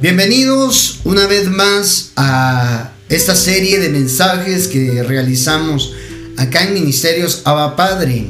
Bienvenidos una vez más a esta serie de mensajes que realizamos acá en Ministerios Abba Padre.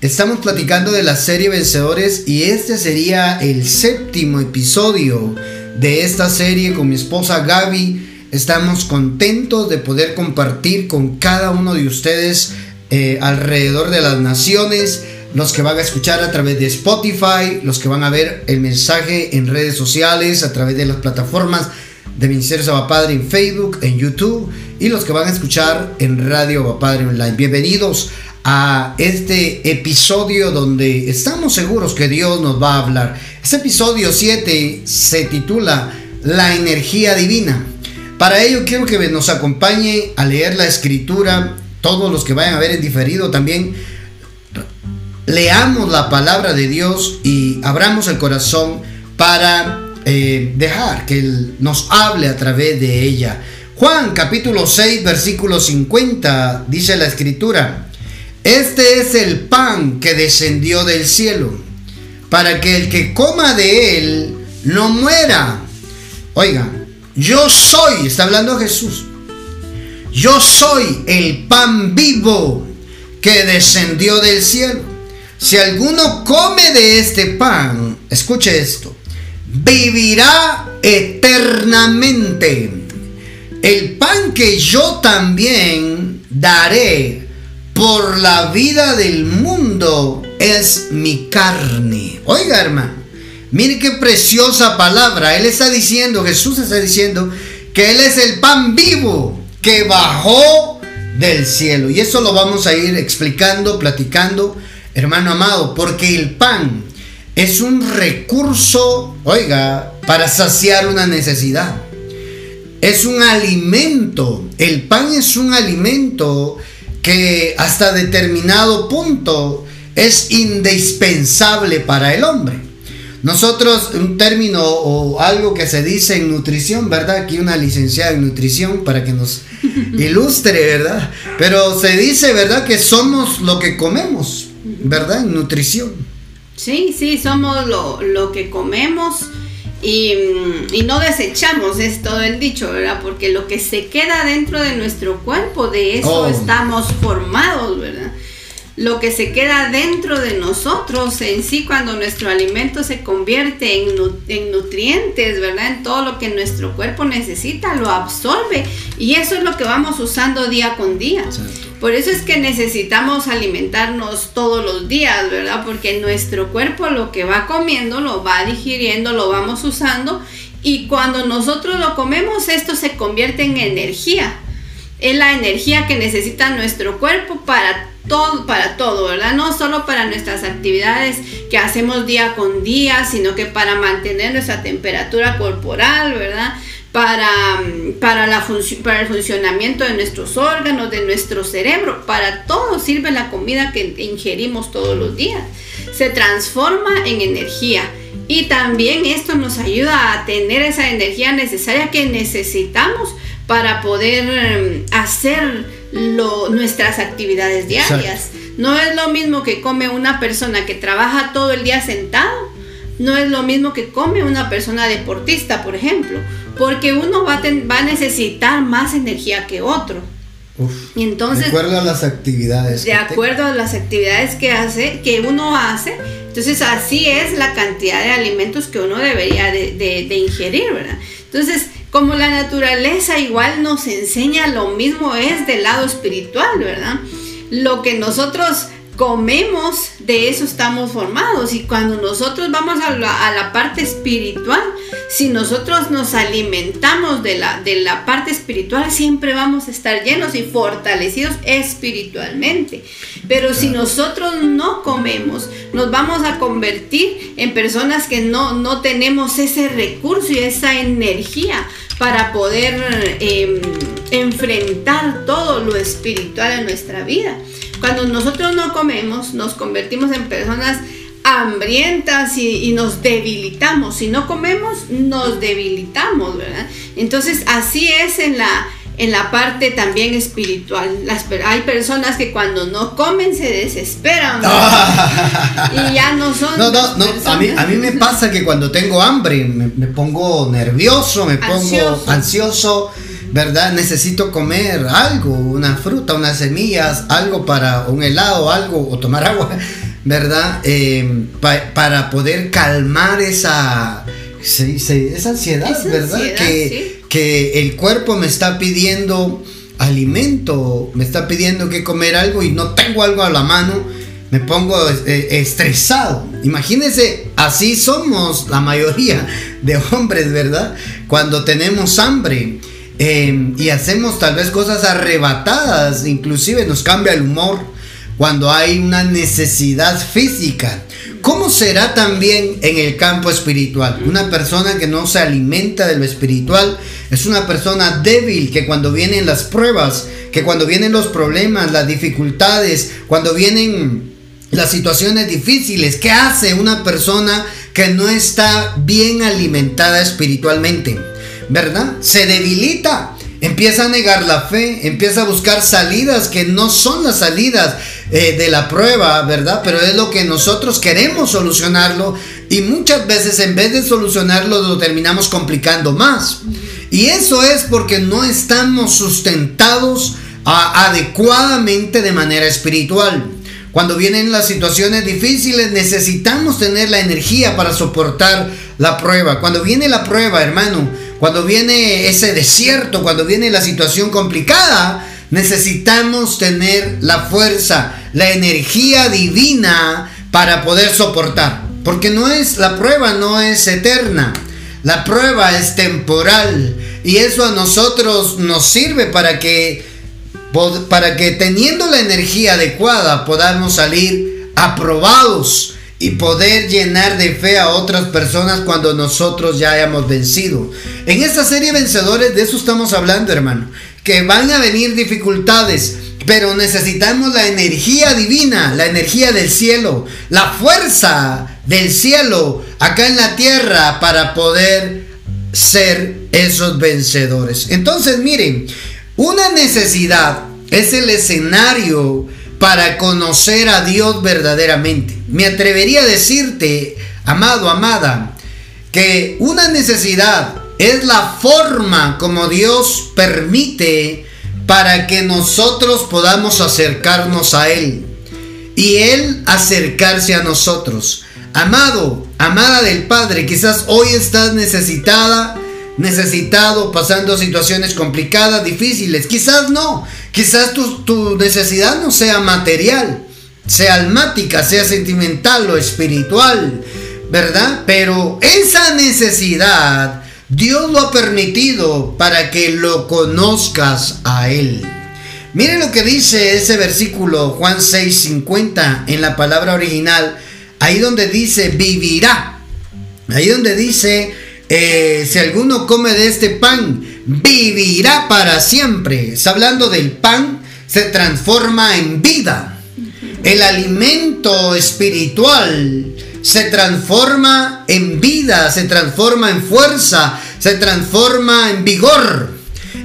Estamos platicando de la serie Vencedores y este sería el séptimo episodio de esta serie con mi esposa Gaby. Estamos contentos de poder compartir con cada uno de ustedes eh, alrededor de las naciones los que van a escuchar a través de Spotify, los que van a ver el mensaje en redes sociales, a través de las plataformas de Ministerio Padre en Facebook, en YouTube y los que van a escuchar en Radio Padre Online. Bienvenidos a este episodio donde estamos seguros que Dios nos va a hablar. Este episodio 7 se titula La energía divina. Para ello quiero que nos acompañe a leer la escritura, todos los que vayan a ver en diferido también leamos la palabra de Dios y abramos el corazón para eh, dejar que Él nos hable a través de ella. Juan capítulo 6 versículo 50 dice la escritura, este es el pan que descendió del cielo, para que el que coma de él no muera. Oiga, yo soy, está hablando Jesús, yo soy el pan vivo que descendió del cielo. Si alguno come de este pan, escuche esto, vivirá eternamente. El pan que yo también daré por la vida del mundo es mi carne. Oiga, hermano, mire qué preciosa palabra. Él está diciendo, Jesús está diciendo que Él es el pan vivo que bajó del cielo. Y eso lo vamos a ir explicando, platicando hermano amado, porque el pan es un recurso, oiga, para saciar una necesidad. Es un alimento. El pan es un alimento que hasta determinado punto es indispensable para el hombre. Nosotros, un término o algo que se dice en nutrición, ¿verdad? Aquí una licenciada en nutrición para que nos ilustre, ¿verdad? Pero se dice, ¿verdad? Que somos lo que comemos. ¿Verdad? En nutrición. Sí, sí, somos lo, que comemos y, no desechamos, es todo el dicho, ¿verdad? Porque lo que se queda dentro de nuestro cuerpo, de eso oh. estamos formados, ¿verdad? Lo que se queda dentro de nosotros en sí cuando nuestro alimento se convierte en, en nutrientes, ¿verdad? En todo lo que nuestro cuerpo necesita, lo absorbe y eso es lo que vamos usando día con día. Por eso es que necesitamos alimentarnos todos los días, ¿verdad? Porque nuestro cuerpo lo que va comiendo lo va digiriendo, lo vamos usando y cuando nosotros lo comemos esto se convierte en energía. Es la energía que necesita nuestro cuerpo para todo, para todo, ¿verdad? No solo para nuestras actividades que hacemos día con día, sino que para mantener nuestra temperatura corporal, ¿verdad? Para, para, la para el funcionamiento de nuestros órganos, de nuestro cerebro. Para todo sirve la comida que ingerimos todos los días. Se transforma en energía. Y también esto nos ayuda a tener esa energía necesaria que necesitamos para poder em, hacer nuestras actividades diarias. No es lo mismo que come una persona que trabaja todo el día sentado no es lo mismo que come una persona deportista, por ejemplo, porque uno va a, va a necesitar más energía que otro. y entonces, de acuerdo a las actividades. De acuerdo a las actividades que hace, que uno hace, entonces así es la cantidad de alimentos que uno debería de, de ingerir, ¿verdad? Entonces, como la naturaleza igual nos enseña lo mismo es del lado espiritual, ¿verdad? Lo que nosotros comemos, de eso estamos formados. Y cuando nosotros vamos a la, parte espiritual, si nosotros nos alimentamos de la, de la parte espiritual, siempre vamos a estar llenos y fortalecidos espiritualmente. Pero si nosotros no comemos, nos vamos a convertir en personas que no, no tenemos ese recurso y esa energía para poder em, enfrentar todo lo espiritual en nuestra vida. Cuando nosotros no comemos, nos convertimos en personas hambrientas y, nos debilitamos. Si no comemos, nos debilitamos, ¿verdad? Entonces, así es en la, en la parte también espiritual. Las, hay personas que cuando no comen se desesperan y ya no son. No, no, no. A mí, a mí, me pasa que cuando tengo hambre me, pongo nervioso, me pongo ansioso. ¿Verdad? Necesito comer algo, una fruta, unas semillas, algo para un helado, algo, o tomar agua, ¿verdad? Eh, para poder calmar esa, esa ansiedad, ¿verdad? que, que el cuerpo me está pidiendo alimento, me está pidiendo que comer algo y no tengo algo a la mano, me pongo eh, estresado. Imagínense, así somos la mayoría de hombres, ¿verdad? Cuando tenemos hambre em, y hacemos tal vez cosas arrebatadas, inclusive nos cambia el humor cuando hay una necesidad física. ¿Cómo será también en el campo espiritual? Una persona que no se alimenta de lo espiritual es una persona débil que cuando vienen las pruebas, que cuando vienen los problemas, las dificultades, cuando vienen las situaciones difíciles, ¿qué hace una persona que no está bien alimentada espiritualmente? ¿Verdad? Se debilita empieza a negar la fe, empieza a buscar salidas que no son las salidas eh, de la prueba, ¿verdad? Pero es lo que nosotros queremos solucionarlo y muchas veces en vez de solucionarlo lo terminamos complicando más. Y eso es porque no estamos sustentados adecuadamente de manera espiritual. Cuando vienen las situaciones difíciles necesitamos tener la energía para soportar la prueba. Cuando viene la prueba, hermano, cuando viene ese desierto, cuando viene la situación complicada, necesitamos tener la fuerza, la energía divina para poder soportar. Porque no es, la prueba no es eterna. La prueba es temporal. Y eso a nosotros nos sirve para que, para que teniendo la energía adecuada podamos salir aprobados y poder llenar de fe a otras personas cuando nosotros ya hayamos vencido. En esta serie vencedores de eso estamos hablando, hermano. Que van a venir dificultades, pero necesitamos la energía divina, la energía del cielo, la fuerza del cielo acá en la tierra para poder ser esos vencedores. Entonces, miren, una necesidad es el escenario para conocer a Dios verdaderamente. Me atrevería a decirte, amado, amada, que una necesidad es la forma como Dios permite para que nosotros podamos acercarnos a Él y Él acercarse a nosotros. Amado, amada del Padre, quizás hoy estás necesitada, necesitado, pasando situaciones complicadas, difíciles. Quizás no, Quizás tu, necesidad no sea material, sea almática, sea sentimental o espiritual, ¿verdad? Pero esa necesidad Dios lo ha permitido para que lo conozcas a Él. Miren lo que dice ese versículo Juan 6:50 en la palabra original, ahí donde dice vivirá, ahí donde dice eh, si alguno come de este pan, vivirá para siempre. Está hablando del pan, se transforma en vida. El alimento espiritual se transforma en vida, se transforma en fuerza, se transforma en vigor.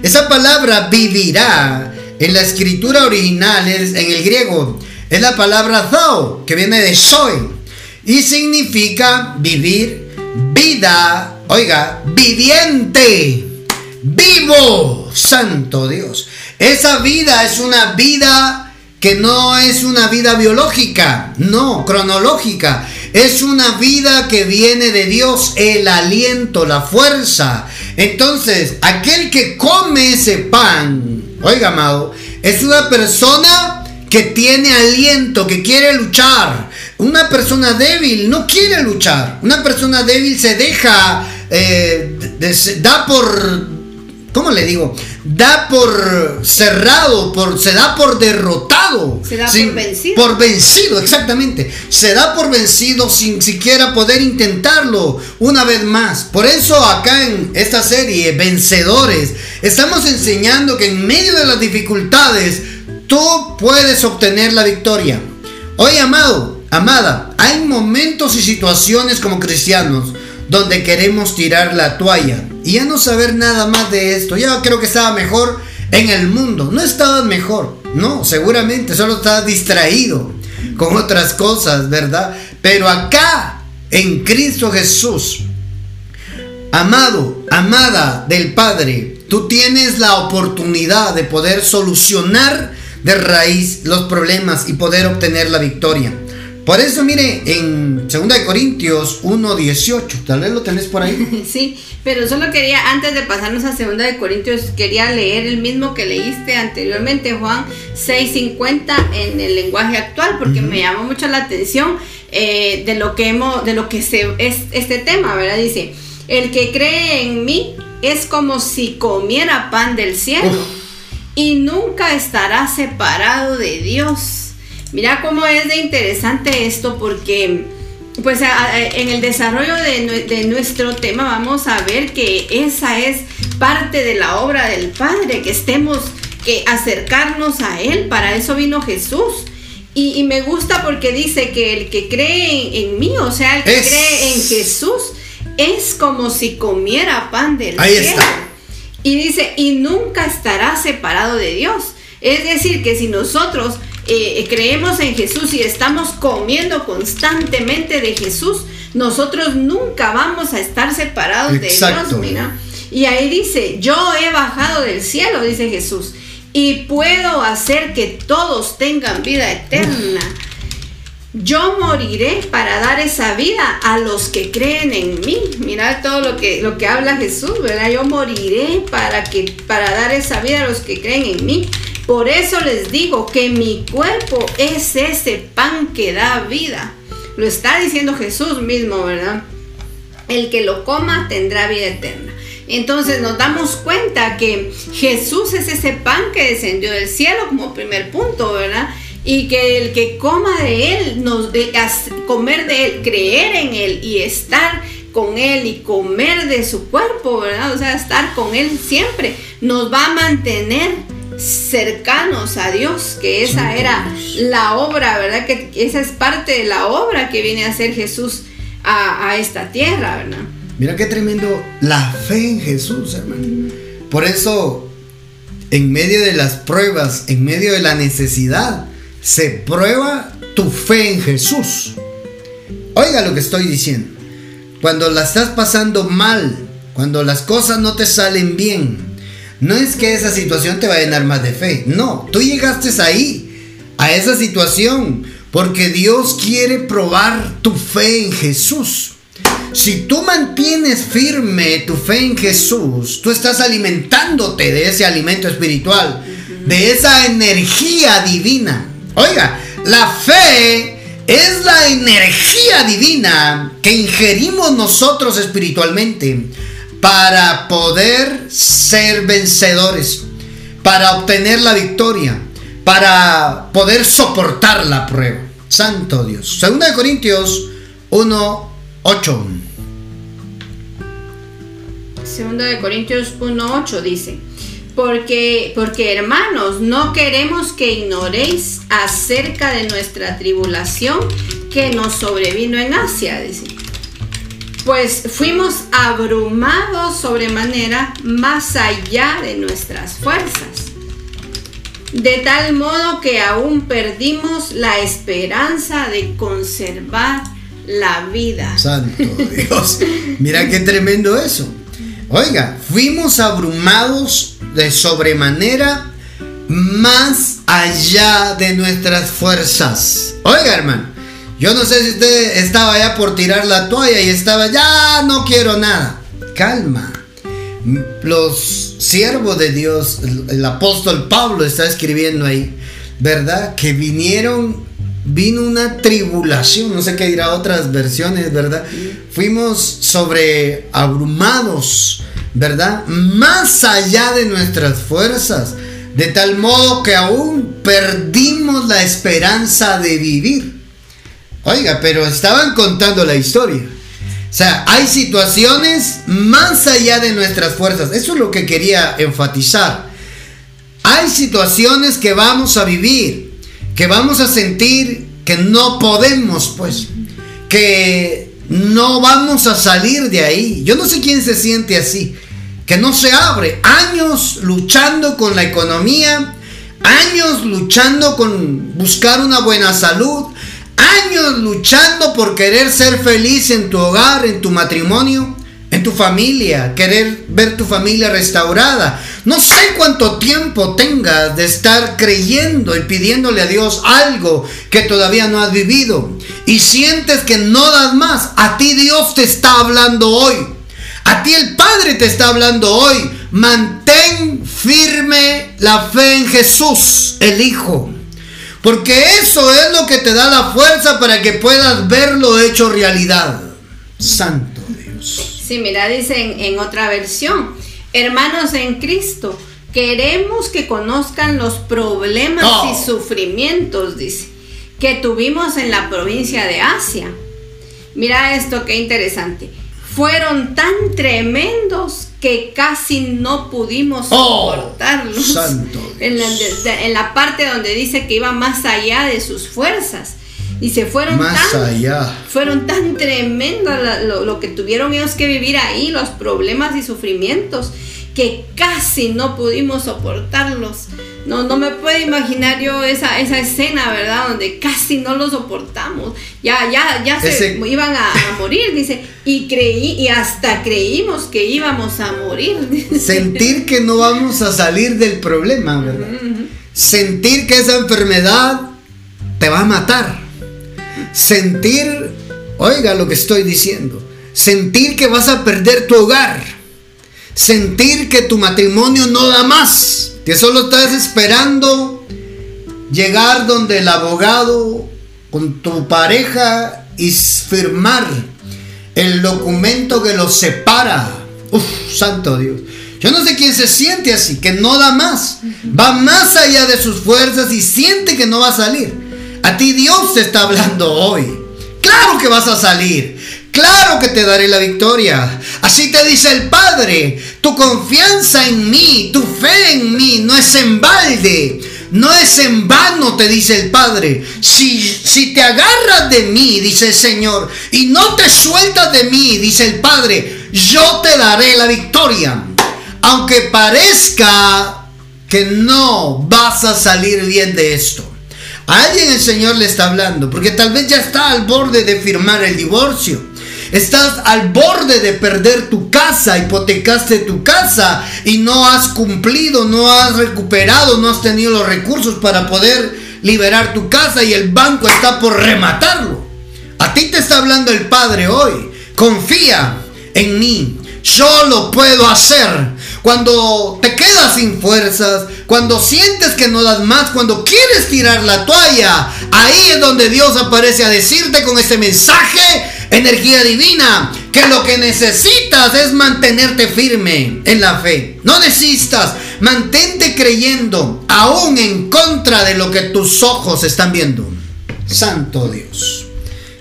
Esa palabra vivirá en la escritura original, en el griego, es la palabra zao, que viene de soy, y significa vivir, vida, oiga, viviente, vivo, santo Dios. Esa vida es una vida que no es una vida biológica, no, cronológica. Es una vida que viene de Dios, el aliento, la fuerza. Entonces, aquel que come ese pan, oiga, amado, es una persona que tiene aliento, que quiere luchar. Una persona débil no quiere luchar. Una persona débil se deja, eh, da por ¿cómo le digo? Da por cerrado, por, se da por derrotado. Se da por vencido. Por vencido, exactamente. Se da por vencido sin siquiera poder intentarlo una vez más. Por eso acá en esta serie, Vencedores, estamos enseñando que en medio de las dificultades, tú puedes obtener la victoria. Hoy, amado, amada, hay momentos y situaciones como cristianos donde queremos tirar la toalla y ya no saber nada más de esto. Ya creo que estaba mejor en el mundo. No estabas mejor, no, seguramente solo estabas distraído con otras cosas, ¿verdad? Pero acá, en Cristo Jesús, amado, amada del Padre, tú tienes la oportunidad de poder solucionar de raíz los problemas y poder obtener la victoria. Por eso, mire, en 2 Corintios 1.18, tal vez lo tenés por ahí. Sí, pero solo quería, antes de pasarnos a 2 Corintios, quería leer el mismo que leíste anteriormente, Juan 6.50, en el lenguaje actual, porque me llamó mucho la atención eh, de lo que hemos, de lo que se, es este tema, ¿verdad? Dice, el que cree en mí es como si comiera pan del cielo y nunca estará separado de Dios. Mira cómo es de interesante esto porque pues en el desarrollo de, nuestro tema vamos a ver que esa es parte de la obra del Padre, que estemos, que acercarnos a Él, para eso vino Jesús. Y, me gusta porque dice que el que cree en, mí, o sea, el que cree en Jesús, es como si comiera pan del Ahí Está. Y dice, y nunca estará separado de Dios. Es decir, que si nosotros eh, creemos en Jesús y estamos comiendo constantemente de Jesús, nosotros nunca vamos a estar separados de Dios, mira. Y ahí dice, yo he bajado del cielo, dice Jesús, y puedo hacer que todos tengan vida eterna. Yo moriré para dar esa vida a los que creen en mí. Mira todo lo que, lo que habla Jesús, ¿verdad? Yo moriré para, que, para dar esa vida a los que creen en mí. Por eso les digo que mi cuerpo es ese pan que da vida. Lo está diciendo Jesús mismo, ¿verdad? El que lo coma tendrá vida eterna. Entonces nos damos cuenta que Jesús es ese pan que descendió del cielo como primer punto, ¿verdad? Y que el que coma de él, nos, comer de él, creer en él y estar con él y comer de su cuerpo, ¿verdad? O sea, estar con él siempre, nos va a mantener cercanos a Dios, que esa era la obra, ¿verdad? Que esa es parte de la obra que viene a hacer Jesús a, esta tierra, ¿verdad? Mira qué tremendo la fe en Jesús, hermano. Por eso, en medio de las pruebas, en medio de la necesidad, se prueba tu fe en Jesús. Oiga lo que estoy diciendo. Cuando la estás pasando mal, cuando las cosas no te salen bien, no es que esa situación te va a llenar más de fe. No, tú llegaste ahí, a esa situación, porque Dios quiere probar tu fe en Jesús. Si tú mantienes firme tu fe en Jesús, tú estás alimentándote de ese alimento espiritual, de esa energía divina. Oiga, la fe es la energía divina que ingerimos nosotros espiritualmente para poder ser vencedores, para obtener la victoria, para poder soportar la prueba. Santo Dios. Segunda de Corintios 1, 8. Segunda de Corintios 1, 8 dice, porque, porque hermanos, no queremos que ignoréis acerca de nuestra tribulación que nos sobrevino en Asia, dice pues fuimos abrumados sobremanera más allá de nuestras fuerzas, de tal modo que aún perdimos la esperanza de conservar la vida. Santo Dios, mira qué tremendo eso. Oiga, fuimos abrumados de sobremanera más allá de nuestras fuerzas. Oiga, hermano, yo no sé si usted estaba ya por tirar la toalla y estaba ya no quiero nada. Calma. Los siervos de Dios, el, apóstol Pablo está escribiendo ahí, ¿verdad? Que vinieron, vino una tribulación, no sé qué dirá otras versiones, ¿verdad? Fuimos sobre abrumados, ¿verdad? Más allá de nuestras fuerzas, de tal modo que aún perdimos la esperanza de vivir. Oiga, pero estaban contando la historia. O sea, hay situaciones más allá de nuestras fuerzas. Eso es lo que quería enfatizar. Hay situaciones que vamos a vivir, que vamos a sentir que no podemos, pues, que no vamos a salir de ahí. Yo no sé quién se siente así, que no se abre. Años luchando con la economía, años luchando con buscar una buena salud, años luchando por querer ser feliz en tu hogar, en tu matrimonio, en tu familia, querer ver tu familia restaurada. No sé cuánto tiempo tengas de estar creyendo y pidiéndole a Dios algo que todavía no has vivido y sientes que no das más. A ti Dios te está hablando hoy. A ti el Padre te está hablando hoy. Mantén firme la fe en Jesús, el Hijo. Porque eso es lo que te da la fuerza para que puedas verlo hecho realidad. Santo Dios. Sí, mira, dice en, otra versión, hermanos en Cristo, queremos que conozcan los problemas y sufrimientos, dice, que tuvimos en la provincia de Asia. Mira esto, qué interesante fueron tan tremendos que casi no pudimos oh, soportarlos. en, la, parte donde dice que iba más allá de sus fuerzas. Y se fueron más tan, allá. Fueron tan tremendos lo, lo, que tuvieron ellos que vivir ahí, los problemas y sufrimientos, que casi no pudimos soportarlos. No, no me puedo imaginar yo esa, esa escena, ¿verdad? Donde casi no lo soportamos. Ya, ya, ya se iban a, morir, dice. Y creí, y hasta creímos que íbamos a morir. Sentir que no vamos a salir del problema, ¿verdad? Sentir que esa enfermedad te va a matar. Sentir, oiga lo que estoy diciendo. Sentir que vas a perder tu hogar. Sentir que tu matrimonio no da más que solo estás esperando llegar donde el abogado con tu pareja y firmar el documento que los separa. Uf, santo Dios. Yo no sé quién se siente así, que no da más. Va más allá de sus fuerzas y siente que no va a salir. A ti Dios te está hablando hoy. Claro que vas a salir. Claro que te daré la victoria. Así te dice el Padre. Tu confianza en mí, tu fe en mí no es en balde. No es en vano, te dice el Padre. Si, si te agarras de mí, dice el Señor, y no te sueltas de mí, dice el Padre, yo te daré la victoria. Aunque parezca que no vas a salir bien de esto. A alguien el Señor le está hablando, porque tal vez ya está al borde de firmar el divorcio. Estás al borde de perder tu casa, hipotecaste tu casa y no has cumplido, no has recuperado, no has tenido los recursos para poder liberar tu casa y el banco está por rematarlo. A ti te está hablando el Padre hoy. Confía en mí. Yo lo puedo hacer. Cuando te quedas sin fuerzas, cuando sientes que no das más, cuando quieres tirar la toalla, ahí es donde Dios aparece a decirte con ese mensaje energía divina, que lo que necesitas es mantenerte firme en la fe. No desistas, mantente creyendo, aún en contra de lo que tus ojos están viendo. Santo Dios.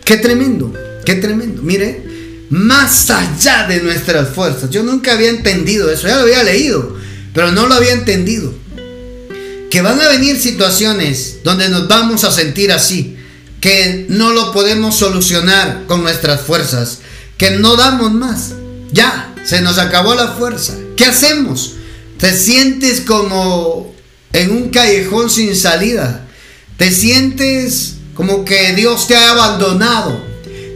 Qué tremendo, qué tremendo. Mire, más allá de nuestras fuerzas. Yo nunca había entendido eso, ya lo había leído, pero no lo había entendido. Que van a venir situaciones donde nos vamos a sentir así que no lo podemos solucionar con nuestras fuerzas, que no damos más. Ya, se nos acabó la fuerza. ¿Qué hacemos? Te sientes como en un callejón sin salida. Te sientes como que Dios te ha abandonado.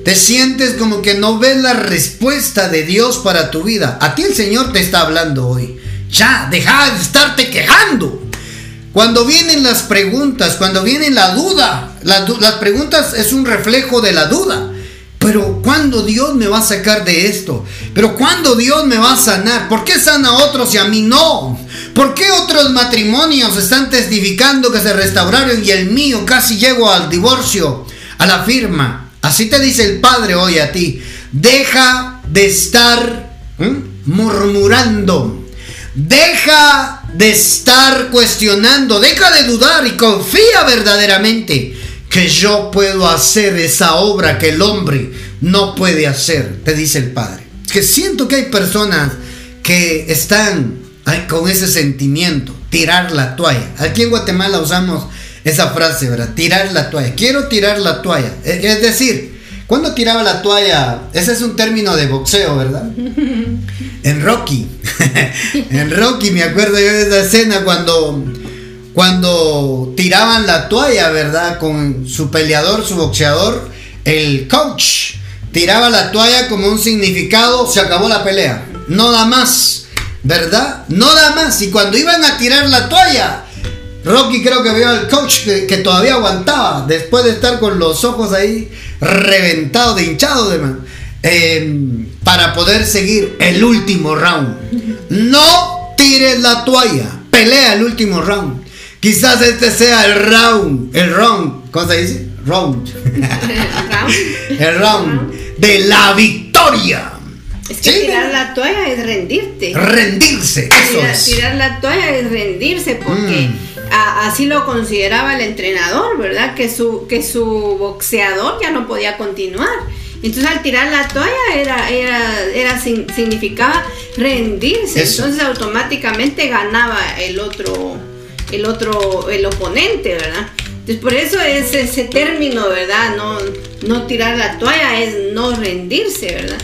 Te sientes como que no ves la respuesta de Dios para tu vida. A ti el Señor te está hablando hoy. Ya, deja de estarte quejando. Cuando vienen las preguntas, cuando viene la duda, las preguntas es un reflejo de la duda. Pero ¿cuándo Dios me va a sacar de esto? Pero ¿cuándo Dios me va a sanar? ¿Por qué sana a otros y a mí no? ¿Por qué otros matrimonios están testificando que se restauraron y el mío casi llegó al divorcio, a la firma? Así te dice el Padre hoy a ti. Deja de estar murmurando. Deja de estar cuestionando, deja de dudar y confía verdaderamente que yo puedo hacer esa obra que el hombre no puede hacer, te dice el Padre. Que siento que hay personas que están con ese sentimiento, tirar la toalla. Aquí en Guatemala usamos esa frase, ¿verdad? Tirar la toalla. Quiero tirar la toalla. Es decir, ¿Cuándo tiraba la toalla? Ese es un término de boxeo, ¿verdad? En Rocky. en Rocky me acuerdo yo de esa escena cuando cuando tiraban la toalla, ¿verdad? Con su peleador, su boxeador, el coach tiraba la toalla como un significado, se acabó la pelea. No da más, ¿verdad? No da más. Y cuando iban a tirar la toalla, Rocky creo que vio al coach que, todavía aguantaba después de estar con los ojos ahí reventados, de hinchados de em, para poder seguir el último round. No tires la toalla, pelea el último round. Quizás este sea el round, el round, ¿cómo se dice? Round. el round de la victoria. Es que tirar la toalla es rendirte. Rendirse. tirar, la toalla es rendirse porque mm. Así lo consideraba el entrenador, ¿verdad? Que su, que su boxeador ya no podía continuar. Entonces al tirar la toalla era, era, era significaba rendirse. Entonces automáticamente ganaba el otro el otro, el oponente, ¿verdad? Entonces por eso es ese término, ¿verdad? No, no tirar la toalla es no rendirse, ¿verdad?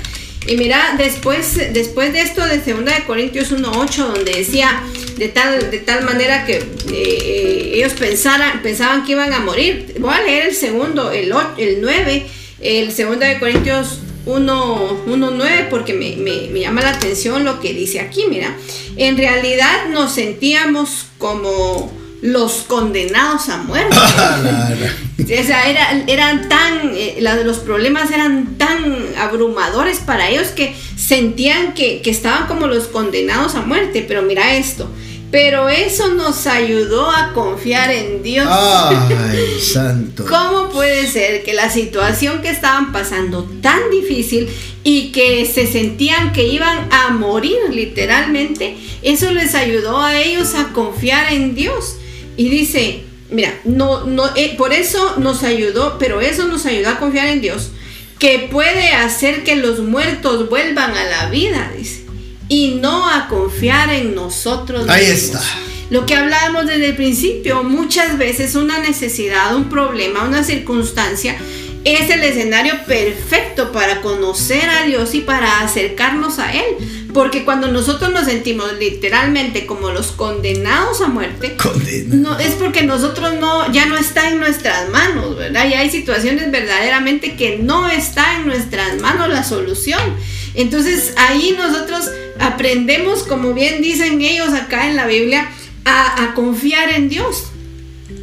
Y mira, después, después de esto de 2 de Corintios 1.8, donde decía de tal, de tal manera que eh, ellos pensaran, pensaban que iban a morir. Voy a leer el segundo, el, el 9, el 2 de Corintios 1.9 porque me, me, llama la atención lo que dice aquí, mira. En realidad nos sentíamos como los condenados a muerte. o sea, eran tan, eh, los problemas eran tan abrumadores para ellos que sentían que, que estaban como los condenados a muerte. Pero mira esto, pero eso nos ayudó a confiar en Dios. Ay, santo. ¿Cómo puede ser que la situación que estaban pasando tan difícil y que se sentían que iban a morir literalmente, eso les ayudó a ellos a confiar en Dios? Y dice, mira, no, no, eh, por eso nos ayudó, pero eso nos ayudó a confiar en Dios, que puede hacer que los muertos vuelvan a la vida, dice y no a confiar en nosotros. Ahí está. Lo que hablábamos desde el principio, muchas veces una necesidad, un problema, una circunstancia es el escenario perfecto para conocer a Dios y para acercarnos a Él. Porque cuando nosotros nos sentimos literalmente como los condenados a muerte, no, es porque nosotros no, ya no está en nuestras manos, ¿verdad? Y hay situaciones verdaderamente que no está en nuestras manos la solución. Entonces ahí nosotros aprendemos, como bien dicen ellos acá en la Biblia, a, confiar en Dios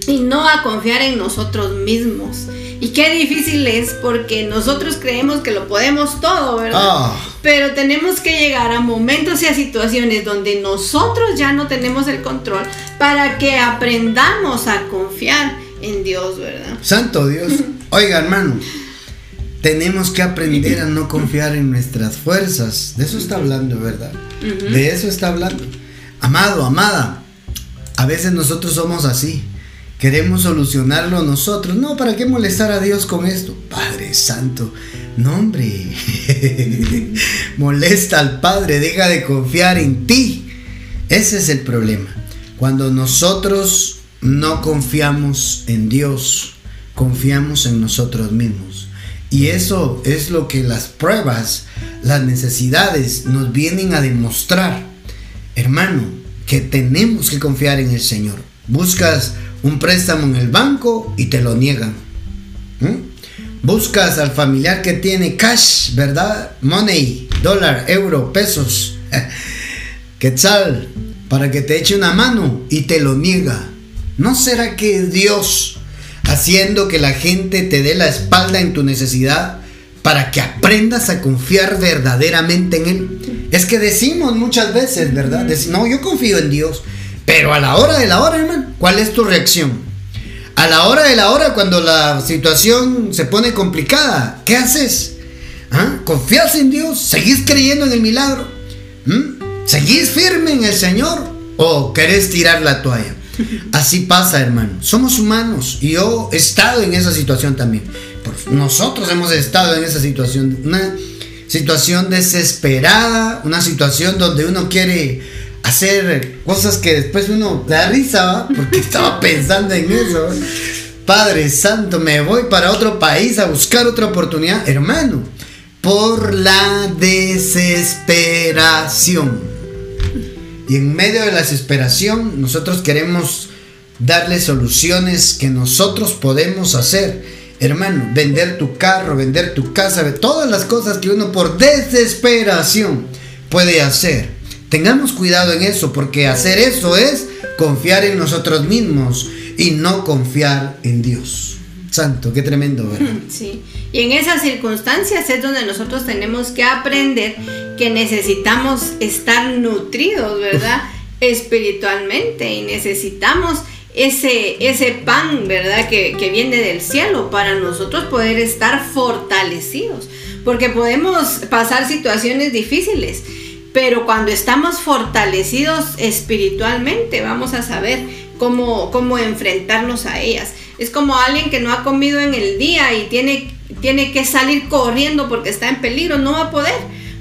y no a confiar en nosotros mismos. Y qué difícil es porque nosotros creemos que lo podemos todo, ¿verdad? Ah. Pero tenemos que llegar a momentos y a situaciones donde nosotros ya no tenemos el control para que aprendamos a confiar en Dios, ¿verdad? Santo Dios. Oiga, hermano, tenemos que aprender a no confiar en nuestras fuerzas. De eso está hablando, ¿verdad? De eso está hablando. Amado, amada, a veces nosotros somos así. Queremos solucionarlo nosotros. No, ¿para qué molestar a Dios con esto? Padre Santo, no hombre. Molesta al Padre, deja de confiar en ti. Ese es el problema. Cuando nosotros no confiamos en Dios, confiamos en nosotros mismos. Y eso es lo que las pruebas, las necesidades nos vienen a demostrar. Hermano, que tenemos que confiar en el Señor. Buscas un préstamo en el banco y te lo niegan. Buscas al familiar que tiene cash, ¿verdad? Money, dólar, euro, pesos, quetzal, para que te eche una mano y te lo niega. ¿No será que Dios haciendo que la gente te dé la espalda en tu necesidad para que aprendas a confiar verdaderamente en Él. Es que decimos muchas veces, ¿verdad? no, yo confío en Dios, pero a la hora de la hora, hermano, ¿cuál es tu reacción? A la hora de la hora, cuando la situación se pone complicada, ¿qué haces? ¿Ah? ¿Confías en Dios? ¿Seguís creyendo en el milagro? ¿Mm? ¿Seguís firme en el Señor? ¿O querés tirar la toalla? Así pasa, hermano. Somos humanos y yo he estado en esa situación también. Nosotros hemos estado en esa situación. Una situación desesperada, una situación donde uno quiere hacer cosas que después uno da risa, porque estaba pensando en eso. Padre Santo, me voy para otro país a buscar otra oportunidad. Hermano, por la desesperación. Y en medio de la desesperación, nosotros queremos darle soluciones que nosotros podemos hacer. Hermano, vender tu carro, vender tu casa, todas las cosas que uno por desesperación puede hacer. Tengamos cuidado en eso, porque hacer eso es confiar en nosotros mismos y no confiar en Dios. Santo, qué tremendo, ¿verdad? Sí. Y en esas circunstancias es donde nosotros tenemos que aprender que necesitamos estar nutridos, ¿verdad? Espiritualmente y necesitamos ese, ese pan, ¿verdad? Que, que viene del cielo para nosotros poder estar fortalecidos. Porque podemos pasar situaciones difíciles, pero cuando estamos fortalecidos espiritualmente vamos a saber cómo, cómo enfrentarnos a ellas. Es como alguien que no ha comido en el día y tiene, tiene que salir corriendo porque está en peligro, no va a poder,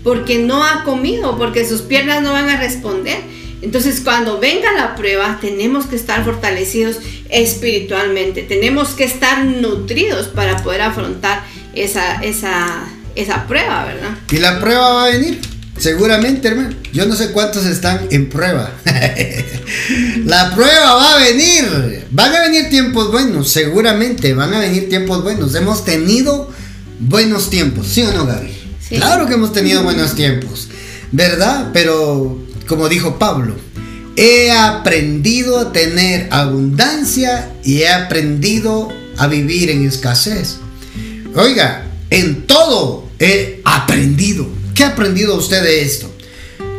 porque no ha comido, porque sus piernas no van a responder. Entonces cuando venga la prueba tenemos que estar fortalecidos espiritualmente, tenemos que estar nutridos para poder afrontar esa, esa, esa prueba, ¿verdad? Y la prueba va a venir. Seguramente, hermano. Yo no sé cuántos están en prueba. la prueba va a venir. Van a venir tiempos buenos, seguramente van a venir tiempos buenos. Hemos tenido buenos tiempos, ¿sí o no, Gaby? Claro que hemos tenido buenos tiempos, ¿verdad? Pero, como dijo Pablo, he aprendido a tener abundancia y he aprendido a vivir en escasez. Oiga, en todo he aprendido. ¿Qué ha aprendido usted de esto?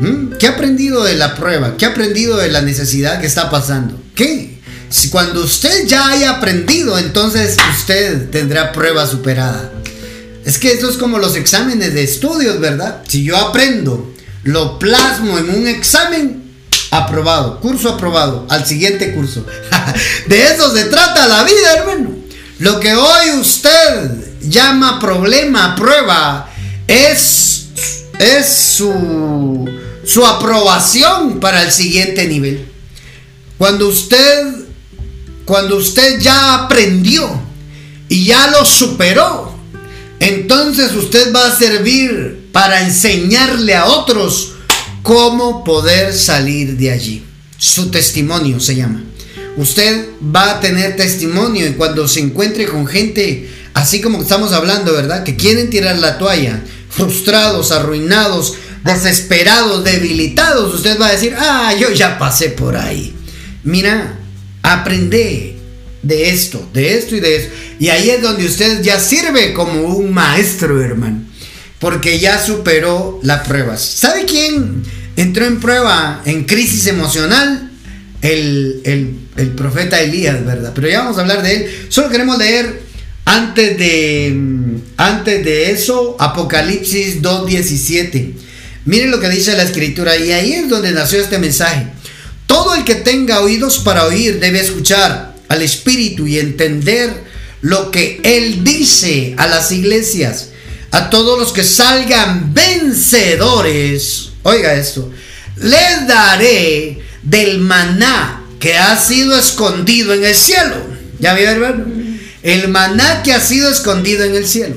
¿Mm? ¿Qué ha aprendido de la prueba? ¿Qué ha aprendido de la necesidad que está pasando? ¿Qué? Si cuando usted ya haya aprendido, entonces usted tendrá prueba superada. Es que eso es como los exámenes de estudios, ¿verdad? Si yo aprendo, lo plasmo en un examen, aprobado, curso aprobado, al siguiente curso. de eso se trata la vida, hermano. Lo que hoy usted llama problema, prueba, es es su, su aprobación para el siguiente nivel. Cuando usted, cuando usted ya aprendió y ya lo superó, entonces usted va a servir para enseñarle a otros cómo poder salir de allí. Su testimonio se llama. Usted va a tener testimonio y cuando se encuentre con gente así como estamos hablando, ¿verdad? Que quieren tirar la toalla, frustrados, arruinados, desesperados, debilitados, usted va a decir, ah, yo ya pasé por ahí. Mira, aprende de esto, de esto y de eso. Y ahí es donde usted ya sirve como un maestro, hermano. Porque ya superó las pruebas. ¿Sabe quién entró en prueba, en crisis emocional? El, el, el profeta Elías, ¿verdad? Pero ya vamos a hablar de él. Solo queremos leer antes de, antes de eso, Apocalipsis 2.17. Miren lo que dice la escritura y ahí es donde nació este mensaje. Todo el que tenga oídos para oír debe escuchar al Espíritu y entender lo que Él dice a las iglesias. A todos los que salgan vencedores, oiga esto, les daré del maná que ha sido escondido en el cielo. ¿Ya vio, hermano? El maná que ha sido escondido en el cielo.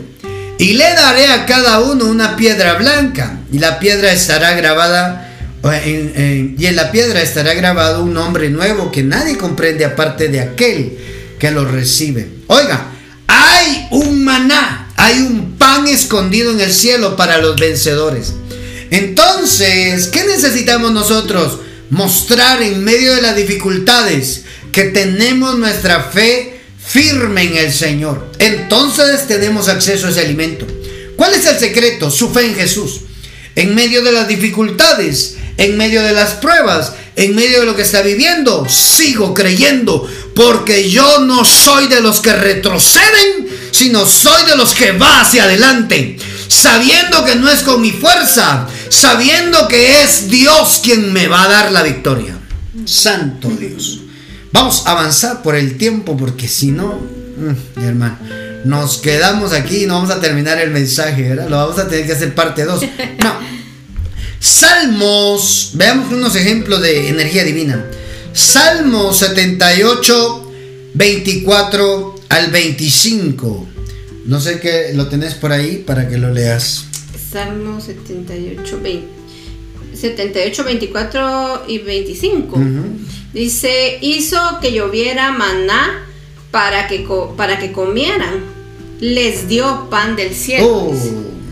Y le daré a cada uno una piedra blanca, y la piedra estará grabada, y en la piedra estará grabado un nombre nuevo que nadie comprende aparte de aquel que lo recibe. Oiga, hay un maná, hay un pan escondido en el cielo para los vencedores. Entonces, ¿qué necesitamos nosotros? Mostrar en medio de las dificultades que tenemos nuestra fe firme en el Señor. Entonces tenemos acceso a ese alimento. ¿Cuál es el secreto? Su fe en Jesús. En medio de las dificultades, en medio de las pruebas, en medio de lo que está viviendo, sigo creyendo, porque yo no soy de los que retroceden, sino soy de los que va hacia adelante, sabiendo que no es con mi fuerza, sabiendo que es Dios quien me va a dar la victoria. Santo Dios. Vamos a avanzar por el tiempo porque si no, mm, hermano, nos quedamos aquí y no vamos a terminar el mensaje, ¿verdad? Lo vamos a tener que hacer parte 2. No. Salmos, veamos unos ejemplos de energía divina. Salmos 78, 24 al 25. No sé qué lo tenés por ahí para que lo leas. Salmo 78, 78, 24 y 25. Dice, hizo que lloviera maná para que, para que comieran. Les dio pan del cielo. Oh.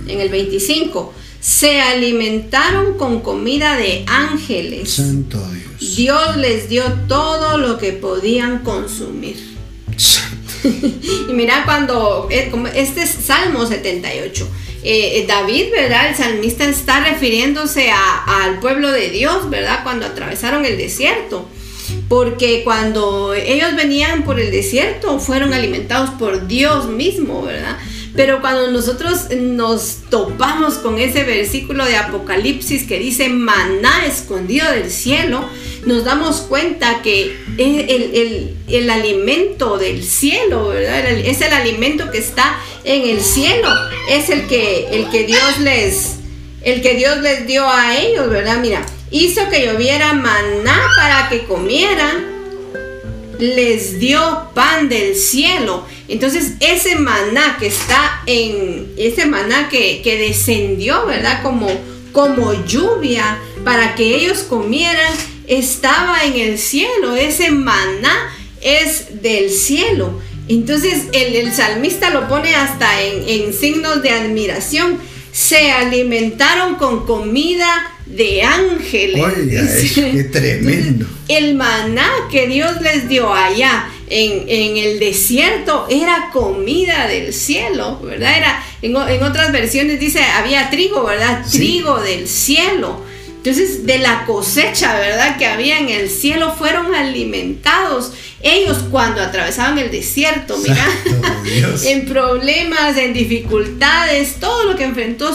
En el 25. Se alimentaron con comida de ángeles. Santo Dios. Dios les dio todo lo que podían consumir. y mira cuando, eh, este es Salmo 78. Eh, eh, David, ¿verdad? El salmista está refiriéndose al pueblo de Dios, ¿verdad? Cuando atravesaron el desierto. Porque cuando ellos venían por el desierto, fueron alimentados por Dios mismo, ¿verdad? Pero cuando nosotros nos topamos con ese versículo de Apocalipsis que dice maná escondido del cielo, nos damos cuenta que el, alimento del cielo, ¿verdad? Es el alimento que está en el cielo, es el que, el que Dios les, el que Dios les dio a ellos, ¿verdad? Mira, hizo que lloviera maná para que comieran, les dio pan del cielo. Entonces ese maná que está en, ese maná que, que descendió, ¿verdad? Como, como lluvia para que ellos comieran, estaba en el cielo, ese maná es del cielo. Entonces el, salmista lo pone hasta en, signos de admiración. Se alimentaron con comida de ángeles. Oiga, tremendo. El maná que Dios les dio allá en, el desierto era comida del cielo, ¿verdad? Era, en, otras versiones dice, había trigo, ¿verdad? Trigo del cielo. Entonces, de la cosecha, ¿verdad? Que había en el cielo, fueron alimentados. Ellos cuando atravesaban el desierto, mira, en problemas, en dificultades, todo lo que enfrentó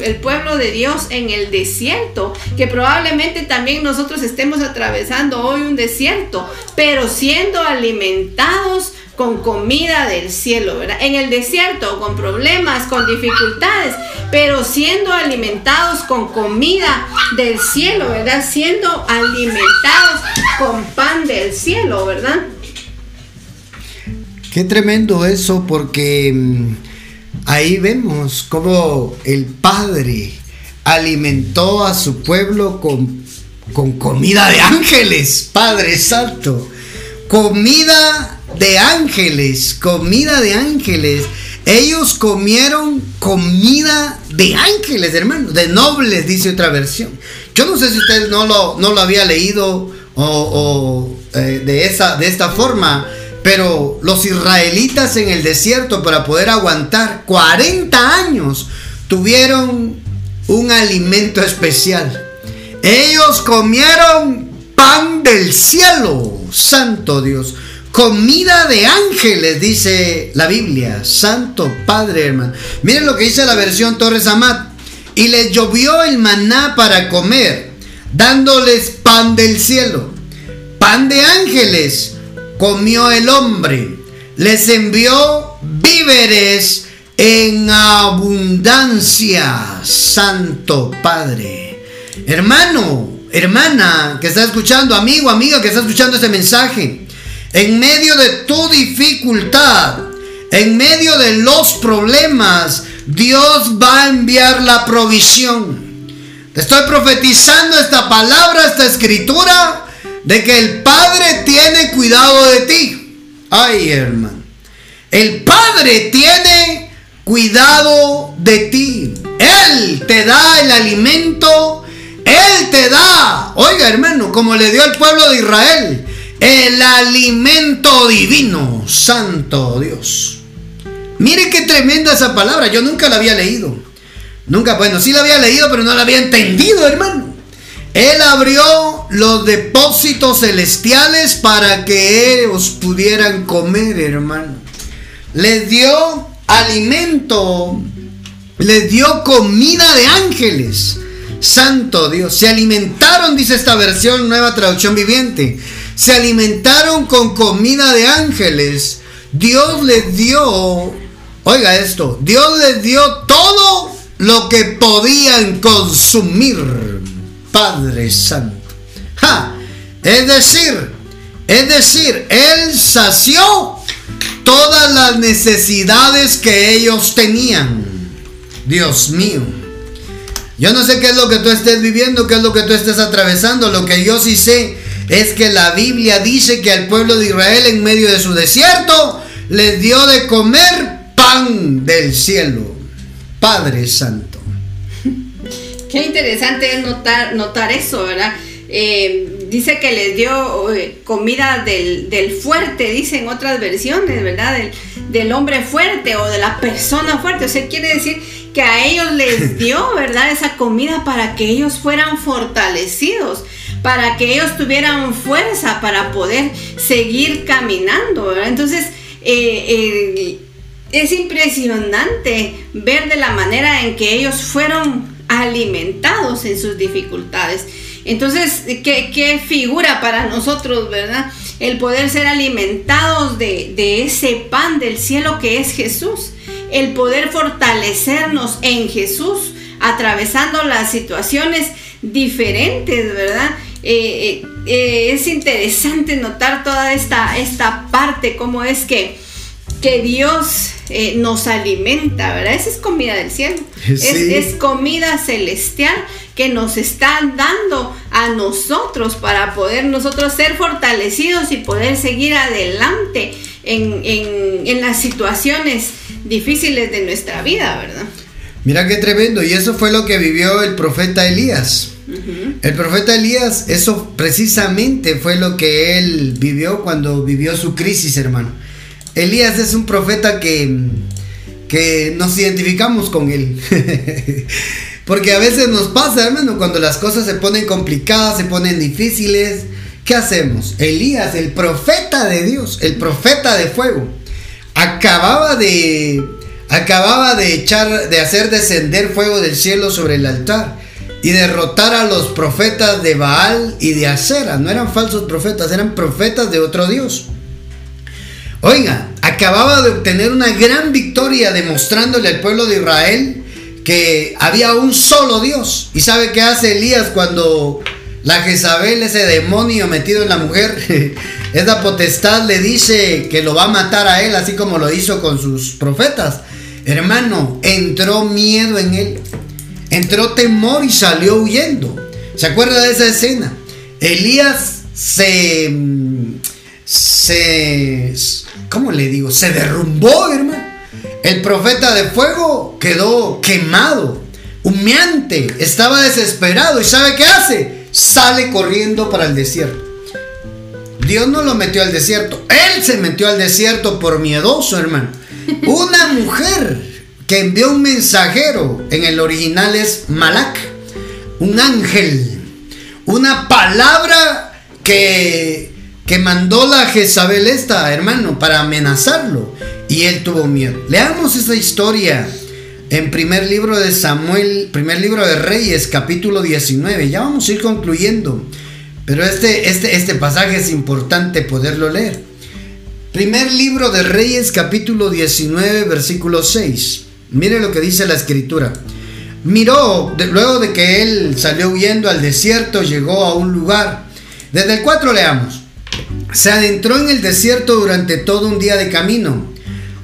el pueblo de Dios en el desierto, que probablemente también nosotros estemos atravesando hoy un desierto, pero siendo alimentados con comida del cielo, ¿verdad? En el desierto, con problemas, con dificultades, pero siendo alimentados con comida del cielo, ¿verdad? Siendo alimentados con pan del cielo, ¿verdad? Qué tremendo eso, porque mm, ahí vemos cómo el Padre alimentó a su pueblo con, con comida de ángeles, Padre Santo. Comida de ángeles, comida de ángeles. Ellos comieron comida de ángeles, hermano, de nobles, dice otra versión. Yo no sé si usted no lo, no lo había leído o, eh, de, esa, de esta forma, pero los israelitas en el desierto para poder aguantar 40 años tuvieron un alimento especial. Ellos comieron pan del cielo, santo Dios. Comida de ángeles, dice la Biblia. Santo Padre, hermano. Miren lo que dice la versión Torres Amat. Y les llovió el maná para comer, dándoles pan del cielo. Pan de ángeles comió el hombre. Les envió víveres en abundancia. Santo Padre. Hermano, hermana que está escuchando, amigo, amiga que está escuchando este mensaje. En medio de tu dificultad, en medio de los problemas, Dios va a enviar la provisión. Te estoy profetizando esta palabra, esta escritura, de que el Padre tiene cuidado de ti. Ay, hermano. El Padre tiene cuidado de ti. Él te da el alimento. Él te da. Oiga, hermano, como le dio al pueblo de Israel el alimento divino, santo Dios. Mire qué tremenda esa palabra, yo nunca la había leído. Nunca, bueno, sí la había leído, pero no la había entendido, hermano. Él abrió los depósitos celestiales para que ellos pudieran comer, hermano. Les dio alimento, les dio comida de ángeles. Santo Dios, se alimentaron, dice esta versión, nueva traducción viviente se alimentaron con comida de ángeles. Dios les dio, oiga esto, Dios les dio todo lo que podían consumir. Padre Santo. Es decir, es decir, Él sació todas las necesidades que ellos tenían. Dios mío. Yo no sé qué es lo que tú estés viviendo, qué es lo que tú estés atravesando. Lo que yo sí sé es que la Biblia dice que al pueblo de Israel en medio de su desierto les dio de comer pan del cielo. Padre Santo. Qué interesante es notar, notar eso, ¿verdad? Eh, dice que les dio eh, comida del, fuerte, dicen otras versiones, ¿verdad? Del, del, hombre fuerte o de la persona fuerte. O sea, quiere decir que a ellos les dio, ¿verdad? Esa comida para que ellos fueran fortalecidos, para que ellos tuvieran fuerza para poder seguir caminando, ¿verdad? Entonces, eh, es impresionante ver de la manera en que ellos fueron alimentados en sus dificultades. Entonces, ¿qué, figura para nosotros, verdad? El poder ser alimentados de ese pan del cielo que es Jesús. El poder fortalecernos en Jesús, atravesando las situaciones diferentes, ¿verdad? Eh, eh, eh, es interesante notar toda esta, esta parte, cómo es que, que Dios nos alimenta, ¿verdad? Esa es comida del cielo. Es, comida celestial que nos están dando a nosotros para poder nosotros ser fortalecidos y poder seguir adelante en, en las situaciones difíciles de nuestra vida, ¿verdad? Mira qué tremendo. Y eso fue lo que vivió el profeta Elías. El profeta Elías, eso precisamente fue lo que él vivió cuando vivió su crisis, hermano. Elías es un profeta que, que nos identificamos con él. Porque a veces nos pasa, hermano, cuando las cosas se ponen complicadas, se ponen difíciles. ¿Qué hacemos? Elías, el profeta de Dios, el profeta de fuego, acababa de acababa de echar de hacer descender fuego del cielo sobre el altar y derrotar a los profetas de Baal y de Acera. No eran falsos profetas, eran profetas de otro Dios. Oiga, acababa de obtener una gran victoria demostrándole al pueblo de Israel que había un solo Dios. ¿Y sabe qué hace Elías cuando la Jezabel, ese demonio metido en la mujer, esa potestad le dice que lo va a matar a él, así como lo hizo con sus profetas? Hermano, entró miedo en él entró temor y salió huyendo. ¿Se acuerda de esa escena? Elías se, se, ¿cómo le digo? Se derrumbó, hermano. El profeta de fuego quedó quemado, humeante, estaba desesperado. ¿Y sabe qué hace? Sale corriendo para el desierto. Dios no lo metió al desierto, él se metió al desierto por miedoso, hermano. Una mujer que envió un mensajero, en el original es Malak, un ángel, una palabra que, que mandó la Jezabel esta, hermano, para amenazarlo. Y él tuvo miedo. Leamos esa historia en primer libro de Samuel, primer libro de Reyes, capítulo 19. Ya vamos a ir concluyendo. Pero este, este, este pasaje es importante poderlo leer. Primer libro de Reyes, capítulo 19, versículo 6. Mire lo que dice la escritura. Miró, luego de que él salió huyendo al desierto, llegó a un lugar. Desde el 4 leamos. Se adentró en el desierto durante todo un día de camino.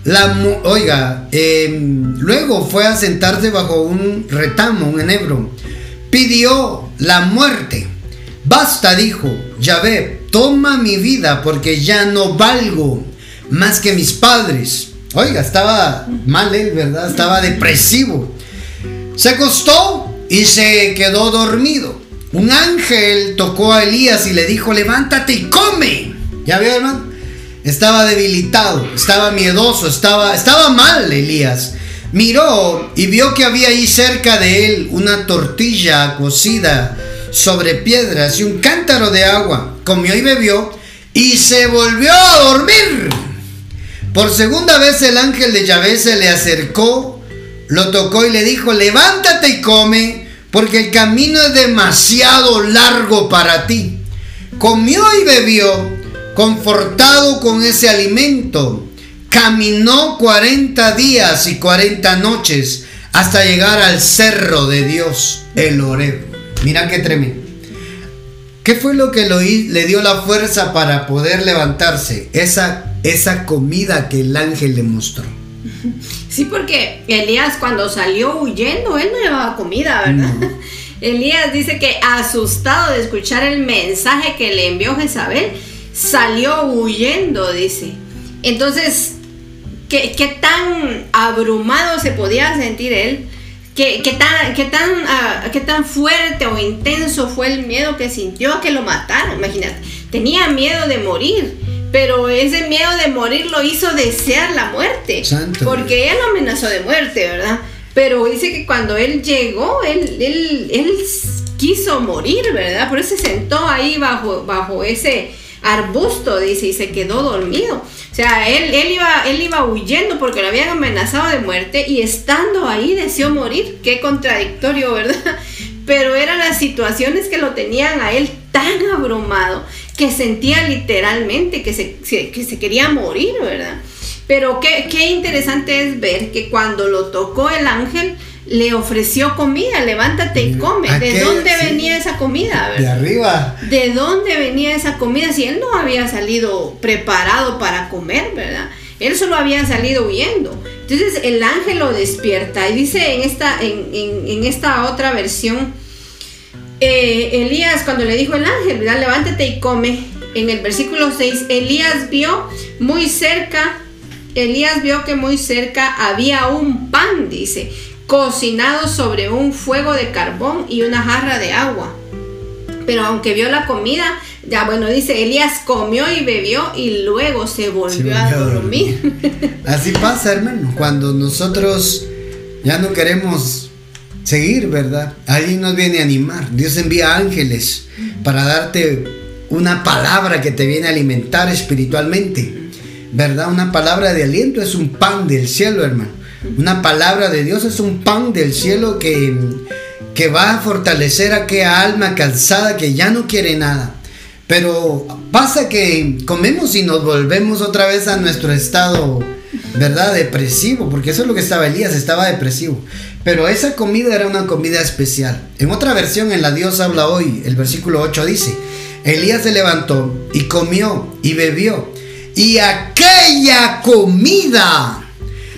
La, oiga, em, luego fue a sentarse bajo un retamo, un enebro. Pidió la muerte. Basta, dijo, Yahvé, toma mi vida porque ya no valgo más que mis padres. Oiga, estaba mal él, ¿verdad? Estaba depresivo. Se acostó y se quedó dormido. Un ángel tocó a Elías y le dijo, levántate y come. ¿Ya vio, hermano? Estaba debilitado, estaba miedoso, estaba, estaba mal Elías. Miró y vio que había ahí cerca de él una tortilla cocida sobre piedras y un cántaro de agua. Comió y bebió y se volvió a dormir. Por segunda vez el ángel de Yahvé se le acercó, lo tocó y le dijo, levántate y come, porque el camino es demasiado largo para ti. Comió y bebió, confortado con ese alimento. Caminó 40 días y 40 noches hasta llegar al cerro de Dios, el Oreb. Mira qué tremendo. ¿Qué fue lo que le dio la fuerza para poder levantarse? Esa esa comida que el ángel le mostró. Sí, porque Elías cuando salió huyendo, él no llevaba comida, ¿verdad? Elías dice que asustado de escuchar el mensaje que le envió Jezabel, salió huyendo, dice. Entonces, ¿qué, qué tan abrumado se podía sentir él? ¿Qué, qué tan, qué, tan, ah, ¿Qué tan fuerte o intenso fue el miedo que sintió que lo mataron? Imagínate, tenía miedo de morir pero ese miedo de morir lo hizo desear la muerte. Porque ella lo amenazó de muerte, ¿verdad? Pero dice que cuando él llegó, él, él, él quiso morir, ¿verdad? Por eso se sentó ahí bajo, bajo ese arbusto, dice, y se quedó dormido. O sea, él, él, iba, él iba huyendo porque lo habían amenazado de muerte y estando ahí deseó morir. Qué contradictorio, ¿verdad? Pero eran las situaciones que lo tenían a él tan abrumado que sentía literalmente que se, que se quería morir, ¿verdad? Pero qué, qué interesante es ver que cuando lo tocó el ángel, le ofreció comida, levántate y come. ¿De dónde venía esa comida? De arriba. ¿De dónde venía esa comida si él no había salido preparado para comer, verdad? Él solo había salido huyendo. Entonces el ángel lo despierta y dice en esta, en, en esta otra versión, eh, Elías cuando le dijo el ángel, ¿verdad? levántate y come, en el versículo 6, Elías vio muy cerca, Elías vio que muy cerca había un pan, dice, cocinado sobre un fuego de carbón y una jarra de agua. Pero aunque vio la comida, ya bueno, dice, Elías comió y bebió y luego se volvió, a dormir. Así pasa, hermano, cuando nosotros ya no queremos seguir, ¿verdad? Alguien nos viene a animar. Dios envía ángeles para darte una palabra que te viene a alimentar espiritualmente. ¿Verdad? Una palabra de aliento es un pan del cielo, hermano. Una palabra de Dios es un pan del cielo que, que va a fortalecer a aquella alma cansada que ya no quiere nada. Pero pasa que comemos y nos volvemos otra vez a nuestro estado, ¿verdad? Depresivo, porque eso es lo que estaba Elías, estaba depresivo. Pero esa comida era una comida especial. En otra versión, en la Dios habla hoy, el versículo 8 dice, Elías se levantó y comió y bebió. Y aquella comida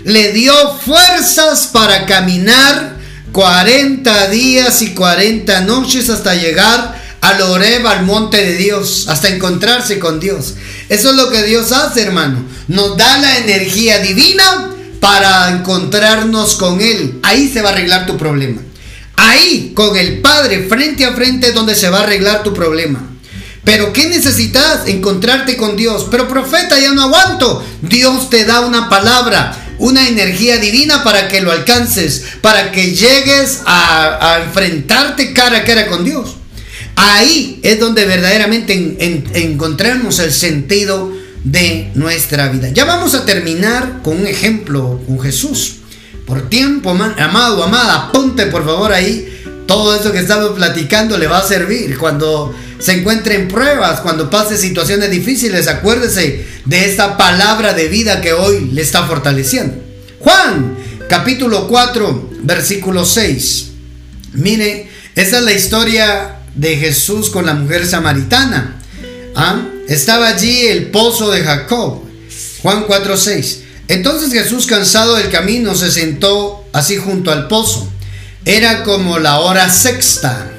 le dio fuerzas para caminar 40 días y 40 noches hasta llegar al Oreb, al monte de Dios, hasta encontrarse con Dios. Eso es lo que Dios hace, hermano. Nos da la energía divina para encontrarnos con Él. Ahí se va a arreglar tu problema. Ahí, con el Padre, frente a frente, donde se va a arreglar tu problema. Pero ¿qué necesitas? Encontrarte con Dios. Pero profeta, ya no aguanto. Dios te da una palabra, una energía divina para que lo alcances, para que llegues a, enfrentarte cara a cara con Dios. Ahí es donde verdaderamente encontramos el sentido de nuestra vida. Ya vamos a terminar con un ejemplo con Jesús. Por tiempo, amado, amada, ponte por favor ahí. Todo eso que estamos platicando le va a servir cuando se encuentre en pruebas, cuando pase situaciones difíciles. Acuérdese de esta palabra de vida que hoy le está fortaleciendo. Juan, capítulo 4, versículo 6. Mire, esa es la historia de Jesús con la mujer samaritana. ¿Ah? Estaba allí el pozo de Jacob. Juan 4:6. Entonces Jesús, cansado del camino, se sentó así junto al pozo. Era como la hora sexta,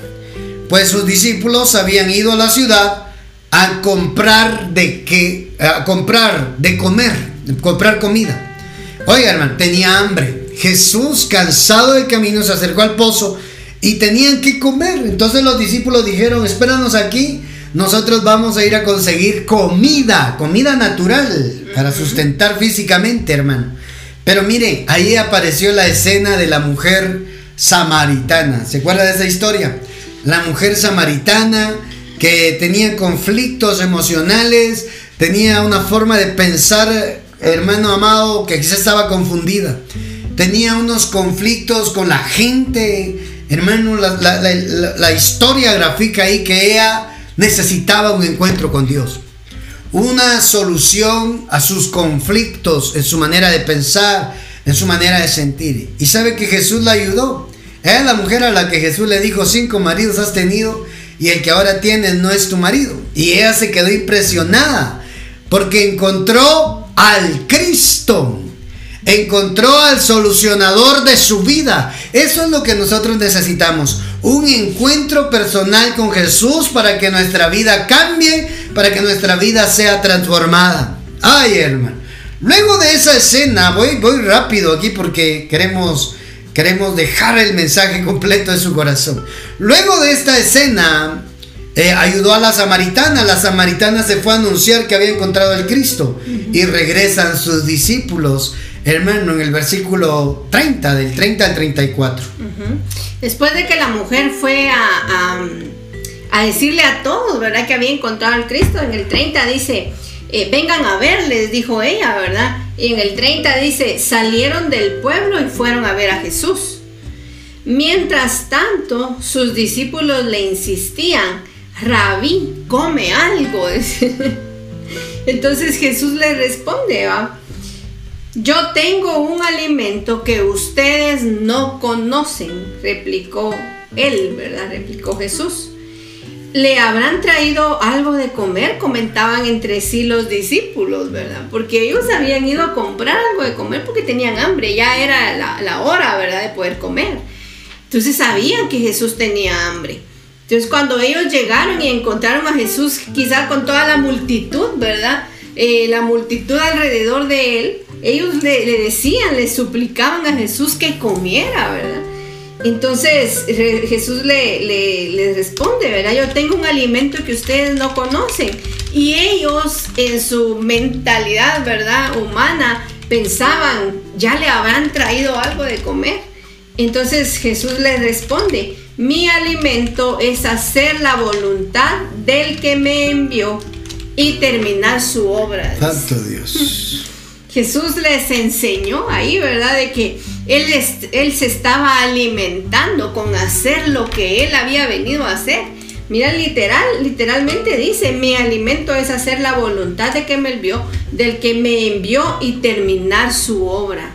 pues sus discípulos habían ido a la ciudad a comprar de qué, a comprar de comer, comprar comida. Oiga, hermano, tenía hambre. Jesús, cansado del camino, se acercó al pozo y tenían que comer. Entonces los discípulos dijeron, espéranos aquí nosotros vamos a ir a conseguir comida, comida natural, para sustentar físicamente, hermano. Pero mire, ahí apareció la escena de la mujer samaritana. ¿Se acuerda de esa historia? La mujer samaritana que tenía conflictos emocionales, tenía una forma de pensar, hermano amado, que quizás estaba confundida. Tenía unos conflictos con la gente, hermano, la, la historia gráfica ahí que ella necesitaba un encuentro con Dios, una solución a sus conflictos en su manera de pensar, en su manera de sentir. Y sabe que Jesús la ayudó. Es la mujer a la que Jesús le dijo, cinco maridos has tenido y el que ahora tienes no es tu marido. Y ella se quedó impresionada porque encontró al Cristo. Encontró al solucionador de su vida. Eso es lo que nosotros necesitamos. Un encuentro personal con Jesús para que nuestra vida cambie, para que nuestra vida sea transformada. Ay, hermano. Luego de esa escena, voy, voy rápido aquí porque queremos, queremos dejar el mensaje completo de su corazón. Luego de esta escena, eh, ayudó a la samaritana. La samaritana se fue a anunciar que había encontrado el Cristo y regresan sus discípulos hermano, en el versículo 30, del 30 al 34. Después de que la mujer fue a, a, decirle a todos, ¿verdad? Que había encontrado al Cristo, en el 30 dice, eh, vengan a ver, les dijo ella, ¿verdad? Y en el 30 dice, salieron del pueblo y fueron a ver a Jesús. Mientras tanto, sus discípulos le insistían, rabí, come algo. Entonces Jesús le responde, ¿va? Yo tengo un alimento que ustedes no conocen, replicó él, ¿verdad? Replicó Jesús. ¿Le habrán traído algo de comer? Comentaban entre sí los discípulos, ¿verdad? Porque ellos habían ido a comprar algo de comer porque tenían hambre, ya era la, hora, ¿verdad? De poder comer. Entonces sabían que Jesús tenía hambre. Entonces cuando ellos llegaron y encontraron a Jesús, quizás con toda la multitud, ¿verdad? Eh, la multitud alrededor de él, ellos le, decían, le suplicaban a Jesús que comiera, ¿verdad? Entonces Jesús le, le, responde, ¿verdad? Yo tengo un alimento que ustedes no conocen. Y ellos en su mentalidad, ¿verdad? Humana, pensaban, ya le habrán traído algo de comer. Entonces Jesús les responde, mi alimento es hacer la voluntad del que me envió y terminar su obra. Santo Dios. Jesús les enseñó ahí, ¿verdad? De que él, él se estaba alimentando con hacer lo que él había venido a hacer. Mira, literal, literalmente dice, mi alimento es hacer la voluntad de que me envió, del que me envió y terminar su obra.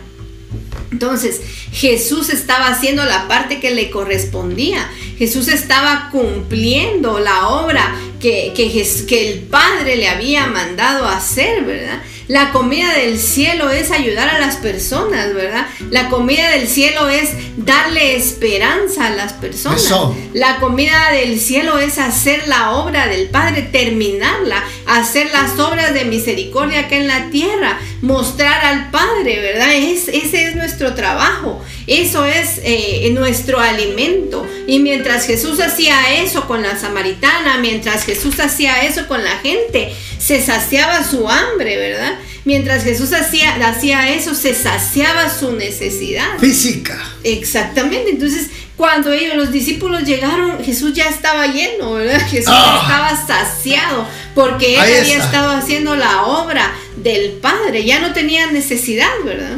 Entonces, Jesús estaba haciendo la parte que le correspondía. Jesús estaba cumpliendo la obra que, que, el Padre le había mandado hacer, ¿verdad? La comida del cielo es ayudar a las personas, ¿verdad? La comida del cielo es darle esperanza a las personas. La comida del cielo es hacer la obra del Padre, terminarla, hacer las obras de misericordia que en la tierra, mostrar al Padre, ¿verdad? Es, ese es nuestro trabajo, eso es eh, nuestro alimento. Y mientras Jesús hacía eso con la samaritana, mientras Jesús hacía eso con la gente, se saciaba su hambre, ¿verdad? Mientras Jesús hacía, hacía eso, se saciaba su necesidad. Física. Exactamente. Entonces, cuando ellos, los discípulos llegaron, Jesús ya estaba lleno, ¿verdad? Jesús ya ah. estaba saciado porque él había estado haciendo la obra del Padre. Ya no tenía necesidad, ¿verdad?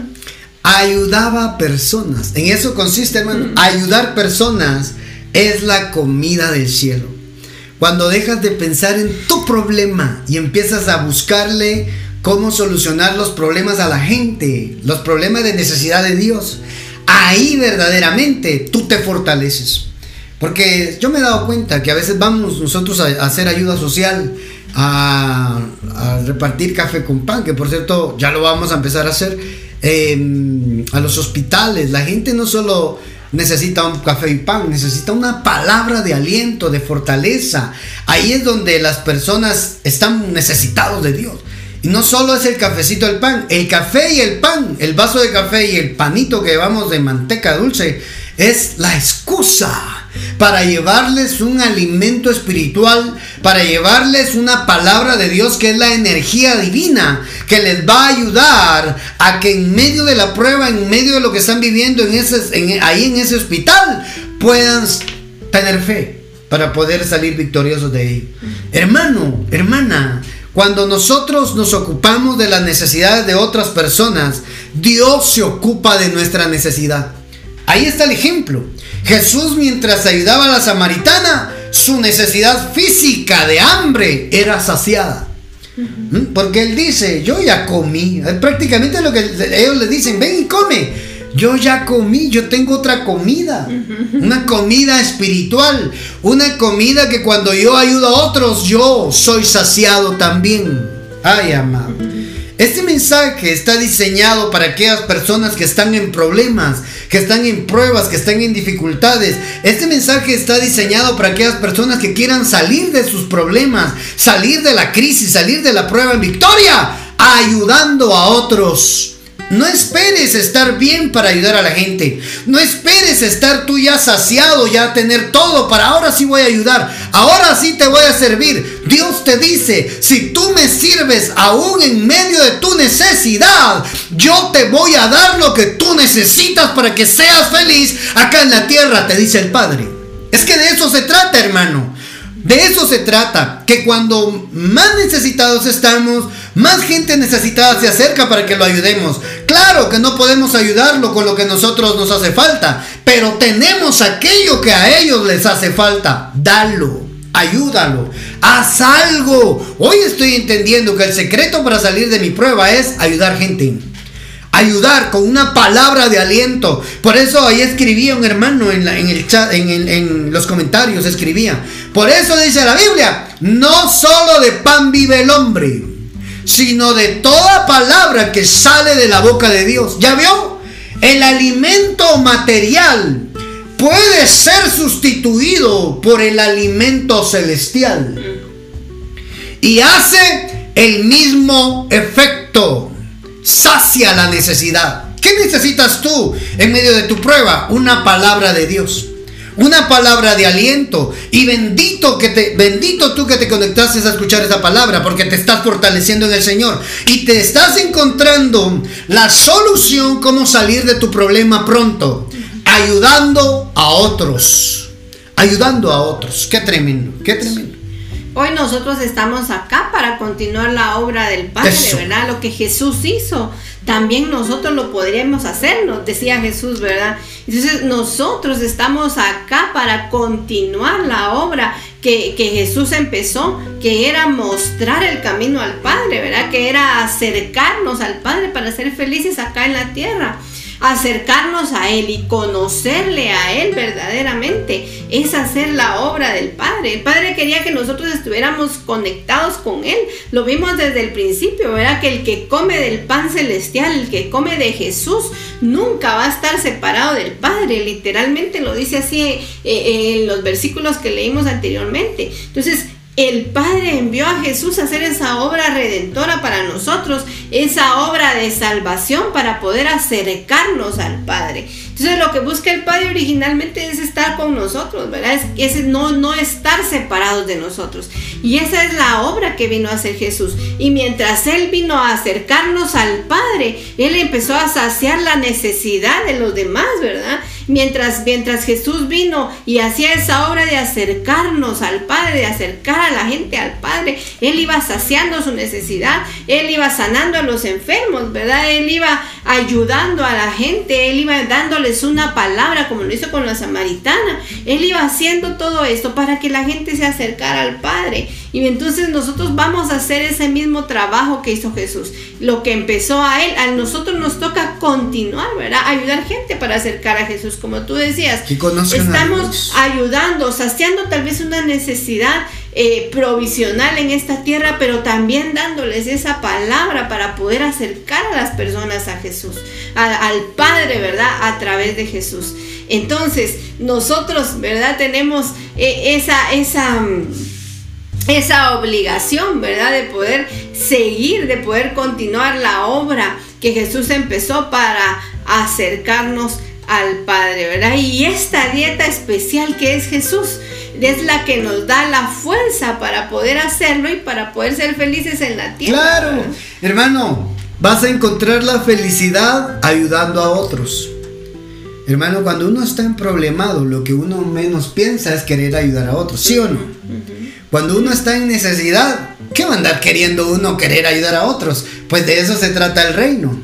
Ayudaba a personas. En eso consiste, hermano. Ayudar personas es la comida del cielo. Cuando dejas de pensar en tu problema y empiezas a buscarle cómo solucionar los problemas a la gente, los problemas de necesidad de Dios, ahí verdaderamente tú te fortaleces. Porque yo me he dado cuenta que a veces vamos nosotros a, hacer ayuda social, a, repartir café con pan, que por cierto ya lo vamos a empezar a hacer, em, a los hospitales. La gente no solo necesita un café y pan, necesita una palabra de aliento, de fortaleza. Ahí es donde las personas están necesitados de Dios. Y no solo es el cafecito, el pan, el café y el pan, el vaso de café y el panito que llevamos de manteca dulce, es la excusa para llevarles un alimento espiritual, para llevarles una palabra de Dios que es la energía divina, que les va a ayudar a que en medio de la prueba, en medio de lo que están viviendo en ese, ahí en ese hospital, puedan tener fe para poder salir victoriosos de ahí. Hermano, hermana, cuando nosotros nos ocupamos de las necesidades de otras personas, Dios se ocupa de nuestra necesidad. Ahí está el ejemplo. Jesús mientras ayudaba a la samaritana, su necesidad física de hambre era saciada. ¿Mm? Porque él dice, yo ya comí. Prácticamente lo que ellos le dicen, ven y come. Yo ya comí, yo tengo otra comida. Una comida espiritual. Una comida que cuando yo ayudo a otros, yo soy saciado también. Ay, amado. Este mensaje está diseñado para aquellas personas que están en problemas, que están en pruebas, que están en dificultades. Este mensaje está diseñado para aquellas personas que quieran salir de sus problemas, salir de la crisis, salir de la prueba en victoria, ayudando a otros. No esperes estar bien para ayudar a la gente. No esperes estar tú ya saciado, ya tener todo para ahora sí voy a ayudar. Ahora sí te voy a servir. Dios te dice, si tú me sirves aún en medio de tu necesidad, yo te voy a dar lo que tú necesitas para que seas feliz acá en la tierra, te dice el Padre. Es que de eso se trata, hermano. De eso se trata, que cuando más necesitados estamos, más gente necesitada se acerca para que lo ayudemos. Claro que no podemos ayudarlo con lo que nosotros nos hace falta, pero tenemos aquello que a ellos les hace falta. Dalo, ayúdalo, haz algo. Hoy estoy entendiendo que el secreto para salir de mi prueba es ayudar gente ayudar con una palabra de aliento. Por eso ahí escribía un hermano en, en los comentarios, escribía. Por eso dice la Biblia, no solo de pan vive el hombre, sino de toda palabra que sale de la boca de Dios. ¿Ya vio? El alimento material puede ser sustituido por el alimento celestial. Y hace el mismo efecto sacia la necesidad. ¿Qué necesitas tú en medio de tu prueba? Una palabra de Dios. Una palabra de aliento. Y bendito que te, bendito tú que te conectaste a escuchar esa palabra, porque te estás fortaleciendo en el Señor. Y te estás encontrando la solución, cómo salir de tu problema pronto. Ayudando a otros. Ayudando a otros. Qué tremendo, qué tremendo. Hoy nosotros estamos acá para continuar la obra del Padre, ¿verdad? Lo que Jesús hizo, también nosotros lo podríamos hacer, nos decía Jesús, ¿verdad? Entonces nosotros estamos acá para continuar la obra que, que, Jesús empezó, que era mostrar el camino al Padre, ¿verdad? Que era acercarnos al Padre para ser felices acá en la tierra acercarnos a Él y conocerle a Él verdaderamente, es hacer la obra del Padre. El Padre quería que nosotros estuviéramos conectados con Él. Lo vimos desde el principio, ¿verdad? Que el que come del pan celestial, el que come de Jesús, nunca va a estar separado del Padre. Literalmente lo dice así eh, eh, en los versículos que leímos anteriormente. Entonces, el Padre envió a Jesús a hacer esa obra redentora para nosotros, esa obra de salvación para poder acercarnos al Padre. Entonces lo que busca el Padre originalmente es estar con nosotros, ¿verdad? Es, es no, no estar separados de nosotros. Y esa es la obra que vino a hacer Jesús. Y mientras Él vino a acercarnos al Padre, Él empezó a saciar la necesidad de los demás, ¿verdad? Mientras, mientras Jesús vino y hacía esa obra de acercarnos al Padre, de acercar a la gente al Padre, Él iba saciando su necesidad, Él iba sanando a los enfermos, ¿verdad? Él iba ayudando a la gente, Él iba dándoles una palabra, como lo hizo con la samaritana. Él iba haciendo todo esto para que la gente se acercara al Padre. Y entonces nosotros vamos a hacer ese mismo trabajo que hizo Jesús. Lo que empezó a Él, a nosotros nos toca continuar, ¿verdad? Ayudar gente para acercar a Jesús, como tú decías. Estamos ayudando, saciando tal vez una necesidad eh, provisional en esta tierra, pero también dándoles esa palabra para poder acercar a las personas a Jesús, al Padre, ¿verdad? A través de Jesús. Entonces, nosotros, ¿verdad? Tenemos eh, esa, esa mm, esa obligación, ¿verdad? De poder seguir, de poder continuar la obra que Jesús empezó para acercarnos al Padre, ¿verdad? Y esta dieta especial que es Jesús es la que nos da la fuerza para poder hacerlo y para poder ser felices en la tierra. Claro, hermano, vas a encontrar la felicidad ayudando a otros. Hermano, cuando uno está en problemado, lo que uno menos piensa es querer ayudar a otros, ¿sí o no? Cuando uno está en necesidad, ¿qué va a andar queriendo uno querer ayudar a otros? Pues de eso se trata el reino.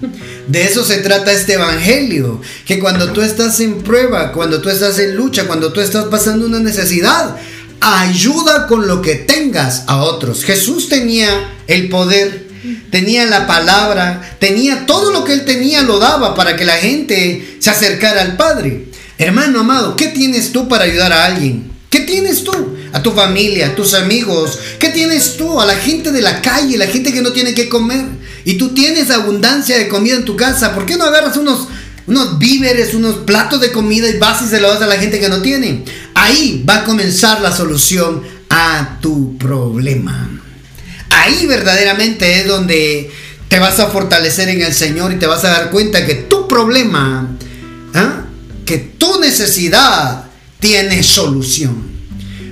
De eso se trata este evangelio. Que cuando tú estás en prueba, cuando tú estás en lucha, cuando tú estás pasando una necesidad, ayuda con lo que tengas a otros. Jesús tenía el poder, tenía la palabra, tenía todo lo que él tenía, lo daba para que la gente se acercara al Padre. Hermano amado, ¿qué tienes tú para ayudar a alguien? ¿Qué tienes tú? A tu familia, a tus amigos. ¿Qué tienes tú? A la gente de la calle, la gente que no tiene que comer. Y tú tienes abundancia de comida en tu casa. ¿Por qué no agarras unos, unos víveres, unos platos de comida y vas y se das a la gente que no tiene? Ahí va a comenzar la solución a tu problema. Ahí verdaderamente es donde te vas a fortalecer en el Señor y te vas a dar cuenta que tu problema, ¿ah? que tu necesidad tiene solución.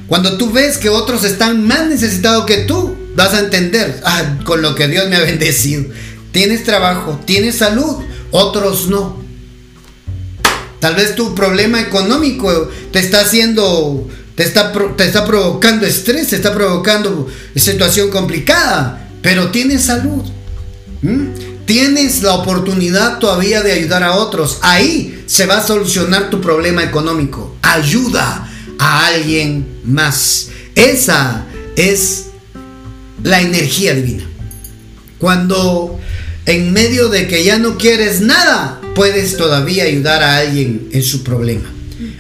Cuando tú ves que otros están más necesitados que tú, vas a entender ah, con lo que Dios me ha bendecido. Tienes trabajo, tienes salud, otros no. Tal vez tu problema económico te está haciendo, te está, te está provocando estrés, te está provocando situación complicada, pero tienes salud. Tienes la oportunidad todavía de ayudar a otros. Ahí se va a solucionar tu problema económico. Ayuda a alguien más. Esa es la energía divina. Cuando en medio de que ya no quieres nada, puedes todavía ayudar a alguien en su problema.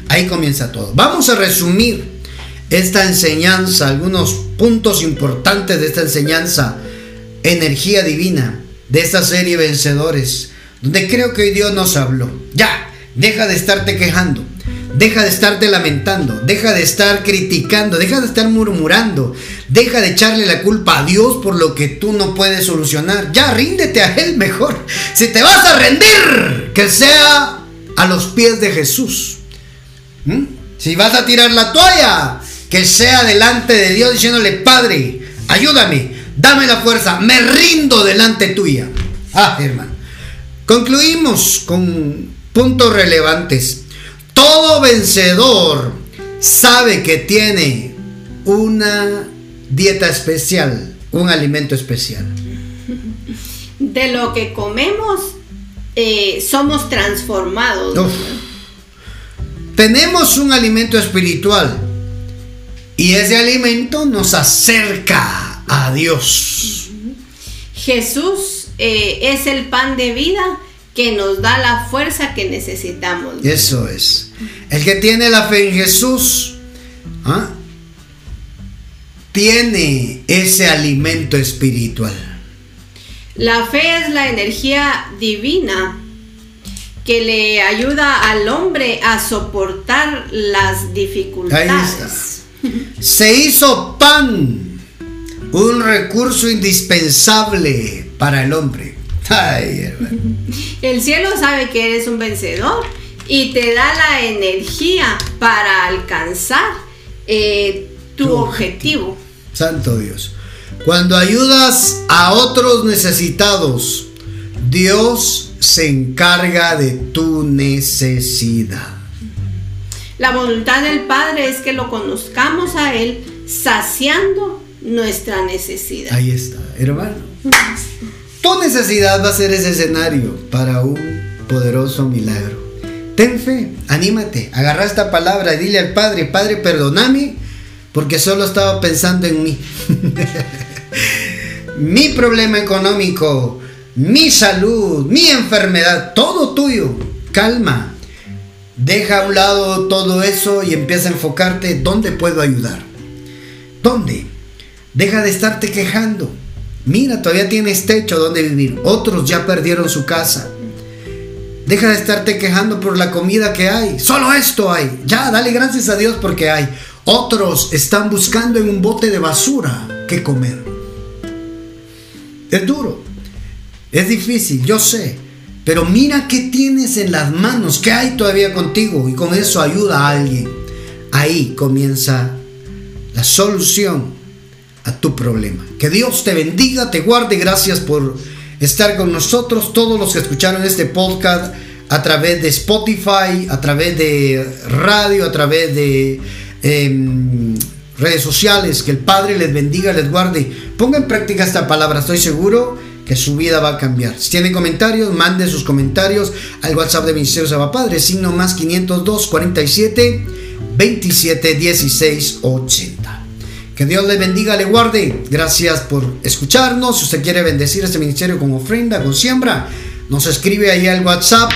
Ahí comienza todo. Vamos a resumir esta enseñanza, algunos puntos importantes de esta enseñanza, energía divina de esta serie Vencedores, donde creo que hoy Dios nos habló. Ya, deja de estarte quejando, deja de estarte lamentando, deja de estar criticando, deja de estar murmurando, deja de echarle la culpa a Dios por lo que tú no puedes solucionar. Ya, ríndete a Él mejor. Si te vas a rendir, que sea a los pies de Jesús. ¿Mm? Si vas a tirar la toalla, que sea delante de Dios diciéndole, Padre, ayúdame Dame la fuerza, me rindo delante tuya. Ah, hermano. Concluimos con puntos relevantes. Todo vencedor sabe que tiene una dieta especial, un alimento especial. De lo que comemos, eh, somos transformados. Tenemos un alimento espiritual y ese alimento nos acerca a Dios. Jesús eh, es el pan de vida que nos da la fuerza que necesitamos. Eso es. El que tiene la fe en Jesús ¿ah? tiene ese alimento espiritual. La fe es la energía divina que le ayuda al hombre a soportar las dificultades. Se hizo pan un recurso indispensable para el hombre. el cielo sabe que eres un vencedor y te da la energía para alcanzar eh, tu, objetivo. Santo Dios. Cuando ayudas a otros necesitados, Dios se encarga de tu necesidad. La voluntad del Padre es que lo conozcamos a Él saciando nuestra necesidad. Ahí está, hermano. Tu necesidad va a ser ese escenario para un poderoso milagro. Ten fe, anímate, agarra esta palabra y dile al Padre, Padre, perdóname, porque solo estaba pensando en mí. mi problema económico, mi salud, mi enfermedad, todo tuyo. Calma. Deja a un lado todo eso y empieza a enfocarte dónde puedo ayudar. ¿Dónde? Deja de estarte quejando. Mira, todavía tienes techo donde vivir. Otros ya perdieron su casa. Deja de estarte quejando por la comida que hay. Solo esto hay. Ya, dale gracias a Dios porque hay. Otros están buscando en un bote de basura qué comer. Es duro. Es difícil, yo sé. Pero mira qué tienes en las manos, qué hay todavía contigo y con eso ayuda a alguien. Ahí comienza la solución tu problema. Que Dios te bendiga, te guarde. Gracias por estar con nosotros. Todos los que escucharon este podcast a través de Spotify, a través de radio, a través de em, redes sociales. Que el Padre les bendiga, les guarde. Ponga en práctica esta palabra. Estoy seguro que su vida va a cambiar. Si tiene comentarios, mande sus comentarios al WhatsApp de Ministerio Saba Padre, signo más 502 47 27 16 80. Que Dios le bendiga, le guarde. Gracias por escucharnos. Si usted quiere bendecir este ministerio con ofrenda, con siembra, nos escribe ahí al WhatsApp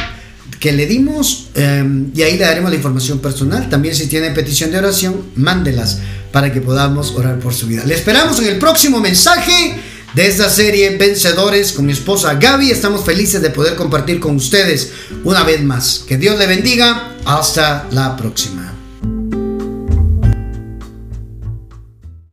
que le dimos em, y ahí le daremos la información personal. También si tiene petición de oración, mándelas para que podamos orar por su vida. Le esperamos en el próximo mensaje de esta serie Vencedores con mi esposa Gaby. Estamos felices de poder compartir con ustedes una vez más. Que Dios le bendiga. Hasta la próxima.